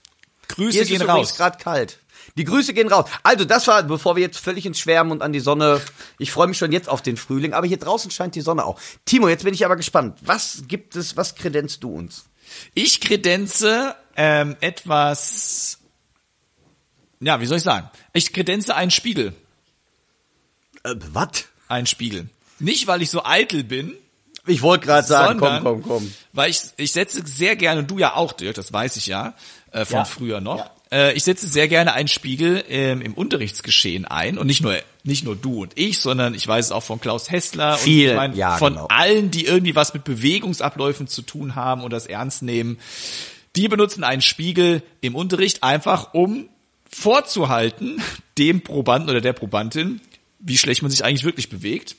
Grüße Hier gehen ist raus. gerade kalt. Die Grüße gehen raus. Also, das war, bevor wir jetzt völlig ins Schwärmen und an die Sonne. Ich freue mich schon jetzt auf den Frühling, aber hier draußen scheint die Sonne auch. Timo, jetzt bin ich aber gespannt. Was gibt es, was kredenzt du uns? Ich kredenze ähm, etwas. Ja, wie soll ich sagen? Ich kredenze einen Spiegel. Äh, was? Einen Spiegel. Nicht, weil ich so eitel bin, Ich wollte gerade sagen, komm, komm, komm. weil ich, ich setze sehr gerne, und du ja auch, Dirk, das weiß ich ja, äh, von Ja. früher noch. Ja. Äh, ich setze sehr gerne einen Spiegel ähm, im Unterrichtsgeschehen ein und nicht nur nicht nur du und ich, sondern ich weiß es auch von Klaus Hessler Viel, und ich mein, ja, von genau. allen, die irgendwie was mit Bewegungsabläufen zu tun haben und das ernst nehmen. Die benutzen einen Spiegel im Unterricht einfach, um vorzuhalten dem Probanden oder der Probandin, wie schlecht man sich eigentlich wirklich bewegt.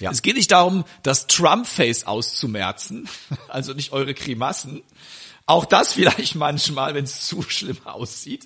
Ja. Es geht nicht darum, das Trump-Face auszumerzen, also nicht eure Grimassen. Auch das vielleicht manchmal, wenn es zu schlimm aussieht.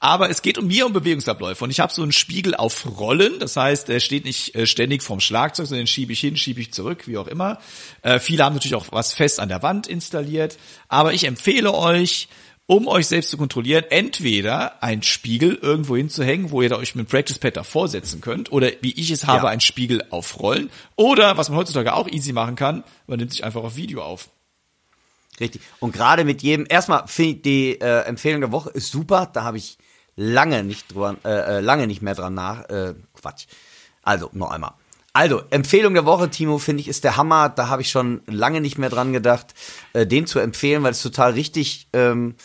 Aber es geht um mir um Bewegungsabläufe. Und ich habe so einen Spiegel auf Rollen. Das heißt, der steht nicht äh, ständig vorm Schlagzeug, sondern den schiebe ich hin, schiebe ich zurück, wie auch immer. Äh, viele haben natürlich auch was fest an der Wand installiert. Aber ich empfehle euch, um euch selbst zu kontrollieren, entweder einen Spiegel irgendwo hinzuhängen, wo ihr da euch mit dem Practice Pad davor setzen könnt, oder wie ich es habe, Ja. einen Spiegel auf Rollen, oder was man heutzutage auch easy machen kann, man nimmt sich einfach auf Video auf. Richtig. Und gerade mit jedem, erstmal finde ich die äh, Empfehlung der Woche ist super. Da habe ich lange nicht drüber, äh, äh, lange nicht mehr dran nach. Äh, Quatsch. Also, noch einmal. Also, Empfehlung der Woche, Timo, finde ich, ist der Hammer. Da habe ich schon lange nicht mehr dran gedacht, äh, den zu empfehlen, weil es total richtig, ähm,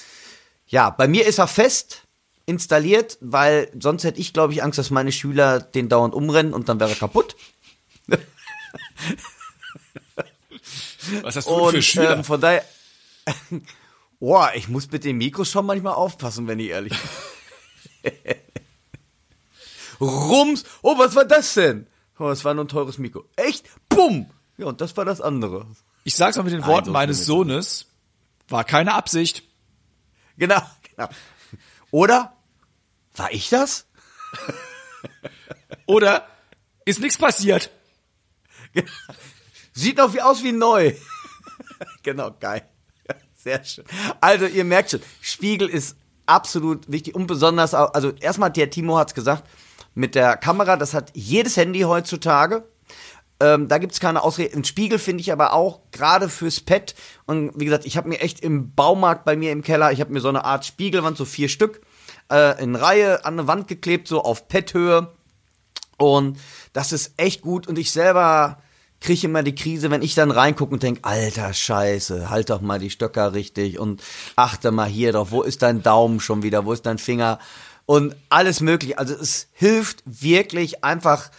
ja, bei mir ist er fest installiert, weil sonst hätte ich, glaube ich, Angst, dass meine Schüler den dauernd umrennen und dann wäre er kaputt. Was hast du Und für Schüler? Ähm, von daher, boah, ich muss mit dem Mikro schon manchmal aufpassen, wenn ich ehrlich bin. Rums, oh, was war das denn? Oh, das war nur ein teures Mikro. Echt? Bumm! Ja, und das war das andere. ich sag's mal mit den Nein, Worten so meines Sohnes, war keine Absicht. Genau, genau. Oder? War ich das? Oder ist nichts passiert. Sieht noch wie aus wie neu. genau, geil. Sehr schön. Also, ihr merkt schon, Spiegel ist absolut wichtig und besonders, auch, also erstmal, der Timo hat's gesagt, mit der Kamera, das hat jedes Handy heutzutage. Ähm, da gibt's keine Ausrede. Ein Spiegel finde ich aber auch gerade fürs Pad. Und wie gesagt, ich habe mir echt im Baumarkt bei mir im Keller, ich habe mir so eine Art Spiegelwand, so vier Stück, äh, in Reihe an eine Wand geklebt, so auf Pad-Höhe. Und das ist echt gut. Und ich selber kriege immer die Krise, wenn ich dann reingucke und denk, alter Scheiße, halt doch mal die Stöcker richtig und achte mal hier drauf, wo ist dein Daumen schon wieder, wo ist dein Finger und alles mögliche. Also es hilft wirklich einfach,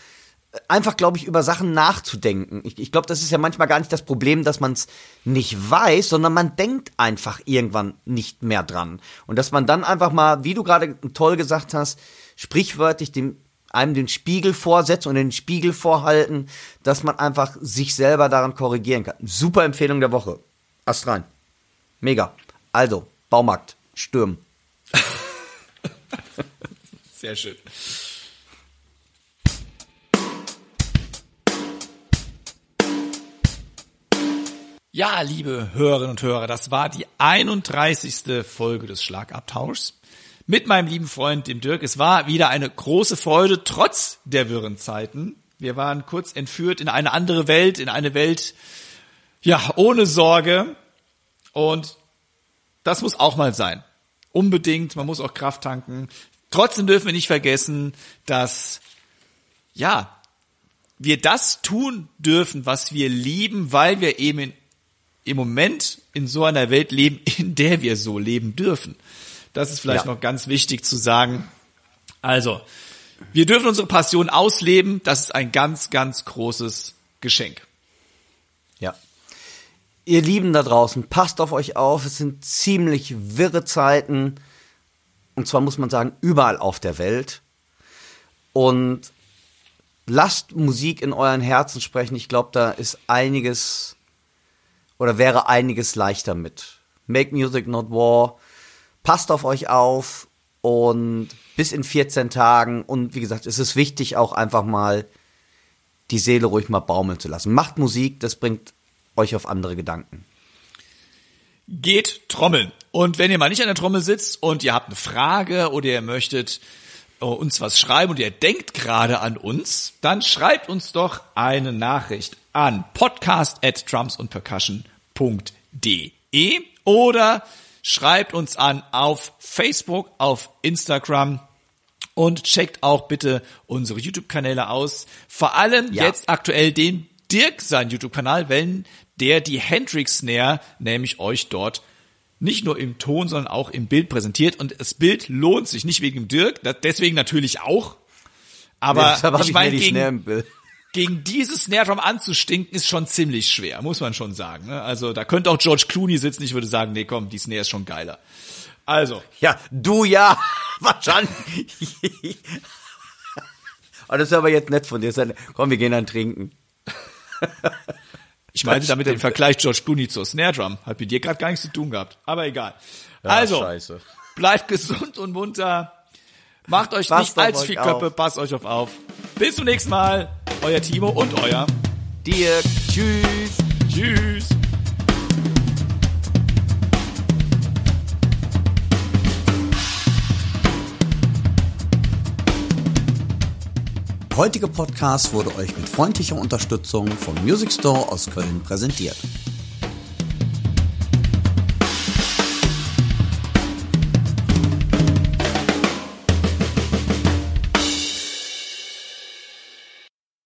einfach glaube ich, über Sachen nachzudenken. Ich, ich glaube, das ist ja manchmal gar nicht das Problem, dass man es nicht weiß, sondern man denkt einfach irgendwann nicht mehr dran. Und dass man dann einfach mal, wie du gerade toll gesagt hast, sprichwörtlich dem einem den Spiegel vorsetzt und den Spiegel vorhalten, dass man einfach sich selber daran korrigieren kann. Super Empfehlung der Woche. Ast rein. Mega. Also, Baumarkt, stürmen. Sehr schön. Ja, liebe Hörerinnen und Hörer, das war die 31. Folge des Schlagabtauschs mit meinem lieben Freund, dem Dirk. Es war wieder eine große Freude, trotz der wirren Zeiten. Wir waren kurz entführt in eine andere Welt, in eine Welt, ja, ohne Sorge. Und das muss auch mal sein. Unbedingt, man muss auch Kraft tanken. Trotzdem dürfen wir nicht vergessen, dass, ja, wir das tun dürfen, was wir lieben, weil wir eben in, im Moment in so einer Welt leben, in der wir so leben dürfen. Das ist vielleicht Ja. noch ganz wichtig zu sagen. Also, wir dürfen unsere Passion ausleben. Das ist ein ganz, ganz großes Geschenk. Ja. Ihr Lieben da draußen, passt auf euch auf. Es sind ziemlich wirre Zeiten. Und zwar muss man sagen, überall auf der Welt. Und lasst Musik in euren Herzen sprechen. Ich glaube, da ist einiges oder wäre einiges leichter mit. Make Music Not War. Passt auf euch auf und bis in 14 Tagen. Und wie gesagt, es ist wichtig, auch einfach mal die Seele ruhig mal baumeln zu lassen. Macht Musik, das bringt euch auf andere Gedanken. Geht trommeln. Und wenn ihr mal nicht an der Trommel sitzt und ihr habt eine Frage oder ihr möchtet äh, uns was schreiben und ihr denkt gerade an uns, dann schreibt uns doch eine Nachricht an podcast at drumsandpercussion.de oder schreibt uns an auf Facebook, auf Instagram und checkt auch bitte unsere YouTube-Kanäle aus. Vor allem Ja. jetzt aktuell den Dirk seinen YouTube-Kanal, wenn der die Hendrix Snare nämlich euch dort nicht nur im Ton, sondern auch im Bild präsentiert. Und das Bild lohnt sich, nicht wegen dem Dirk, deswegen natürlich auch. Aber hab ich meine, gegen. Gegen dieses Snare Drum anzustinken, ist schon ziemlich schwer, muss man schon sagen. ne? Also da könnte auch George Clooney sitzen, ich würde sagen, nee, komm, die Snare ist schon geiler. Also, Ja, du ja, wahrscheinlich. Aber das ist aber jetzt nett von dir. Ja- Komm, wir gehen dann trinken. ich meinte Das damit den. Vergleich George Clooney zur Snare Drum. Hat mit dir gerade gar nichts zu tun gehabt. Aber egal. also, scheiße. bleibt gesund und munter. Macht euch Passt nicht auf allzu viel Köppe, auf. passt euch auf auf. Bis zum nächsten Mal. Euer Timo und euer. Dirk, tschüss. Tschüss. Der heutige Podcast wurde euch mit freundlicher Unterstützung vom Music Store aus Köln präsentiert.